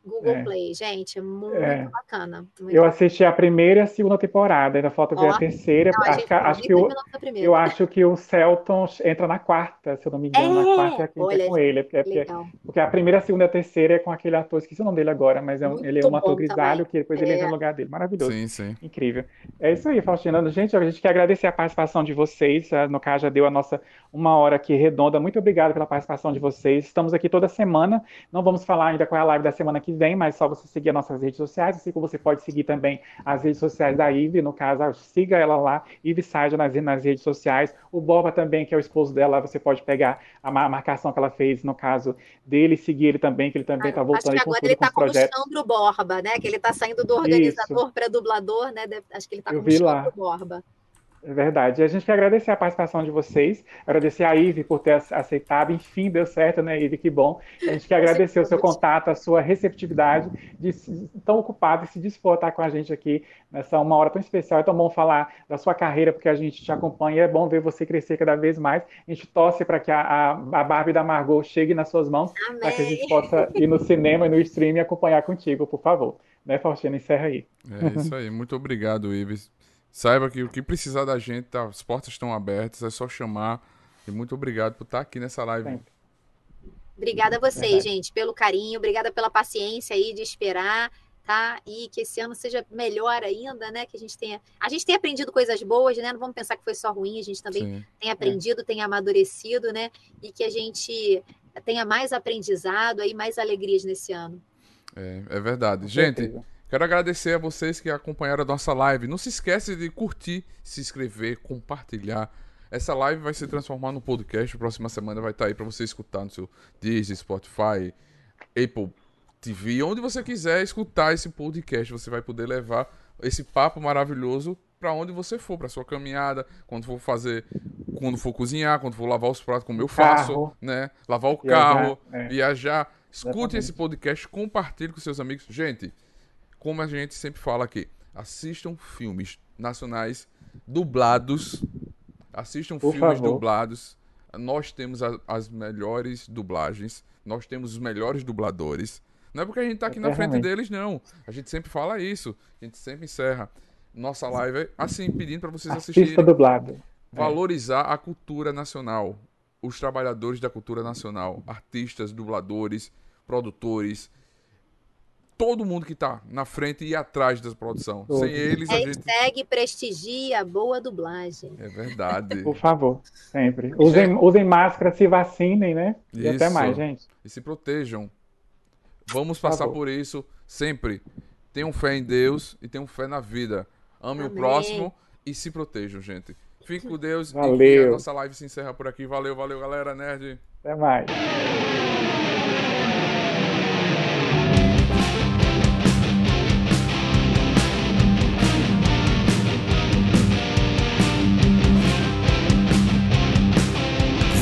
Google É. Play, gente, é muito É. bacana. muito Eu assisti a primeira e a segunda temporada, ainda falta ver a terceira. Não, a acho, não, acho que o, a eu acho que o Celton entra na quarta, se eu não me engano, É, na quarta e a quinta olha, é com ele. Porque, porque, Legal. porque a primeira, a segunda e a terceira é com aquele ator, esqueci o nome dele agora, mas é um- ele é um ator grisalho também. que depois ele É. entra no lugar dele. Maravilhoso. Sim, sim. Incrível. É isso aí, Faustina. Gente, a gente quer agradecer a participação de vocês. No caso, já deu a nossa uma hora aqui redonda. Muito obrigado pela participação de vocês. Estamos aqui toda semana. Não vamos falar ainda qual é a live da semana que vem, mas só você seguir as nossas redes sociais. Assim como você pode seguir também as redes sociais da Ive. No caso, siga ela lá, Ive Saja, nas, nas redes sociais. O Boba também, que é o esposo dela, você pode pegar a ma- marcação que ela fez, no caso dele, seguir ele também, que ele também está Acho voltando que aí com agora ele com tá os como projetos. Sandro Borba, né? Que ele tá saindo do organizador para dublador, né? Acho que ele tá Eu como vi Sandro. Borba. É verdade. E a gente quer agradecer a participação de vocês, agradecer a Ive por ter ace- aceitado. Enfim, deu certo, né, Ive? Que bom. A gente quer agradecer o seu contato, a sua receptividade, de tão ocupado e se dispor a estar com a gente aqui nessa uma hora tão especial. É tão bom falar da sua carreira, porque a gente te acompanha e é bom ver você crescer cada vez mais. A gente torce para que a, a, a Barbie da Margot chegue nas suas mãos, para que a gente possa ir no cinema e no stream e acompanhar contigo, por favor. Né, Faustina? Encerra aí. É isso aí. Muito obrigado, Ives. Saiba que o que precisar da gente, tá? as portas estão abertas, é só chamar. E muito obrigado por estar aqui nessa live. Sempre. Obrigada a vocês, Verdade. gente, pelo carinho, obrigada pela paciência aí de esperar, tá? E que esse ano seja melhor ainda, né? Que a gente tenha. A gente tem aprendido coisas boas, né? Não vamos pensar que foi só ruim, a gente também Sim. tem aprendido, tem amadurecido, né? E que a gente tenha mais aprendizado aí, mais alegrias nesse ano. É, é verdade. Gente. Quero agradecer a vocês que acompanharam a nossa live. Não se esquece de curtir, se inscrever, compartilhar. Essa live vai se transformar no podcast. Próxima semana vai estar aí para você escutar no seu Disney, Spotify, Apple TV, onde você quiser escutar esse podcast. Você vai poder levar esse papo maravilhoso para onde você for, para sua caminhada, quando for fazer, quando for cozinhar, quando for lavar os pratos, como eu faço, Carro. né? Lavar o Viajar, carro, é. viajar. Escute Exatamente. esse podcast, compartilhe com seus amigos. Gente, como a gente sempre fala aqui, assistam filmes nacionais dublados. Assistam Por filmes favor. dublados. Nós temos a- as melhores dublagens. Nós temos os melhores dubladores. Não é porque a gente tá aqui na frente deles, não. A gente sempre fala isso. A gente sempre encerra nossa live assim, pedindo para vocês Assista assistirem dublado. valorizar a cultura nacional, os trabalhadores da cultura nacional, artistas, dubladores, produtores, todo mundo que tá na frente e atrás da produção. Todos. Sem eles a gente Hashtag prestigia a boa dublagem. é verdade. Por favor, sempre. Usem, usem máscara, se vacinem, né? E até Isso. mais, gente. E se protejam. Vamos Por passar favor. por isso sempre. Tenham fé em Deus e tenham fé na vida. Amem o próximo e se protejam, gente. Fique com Deus e Valeu. a nossa live se encerra por aqui. Valeu, valeu, galera, nerd. Até mais.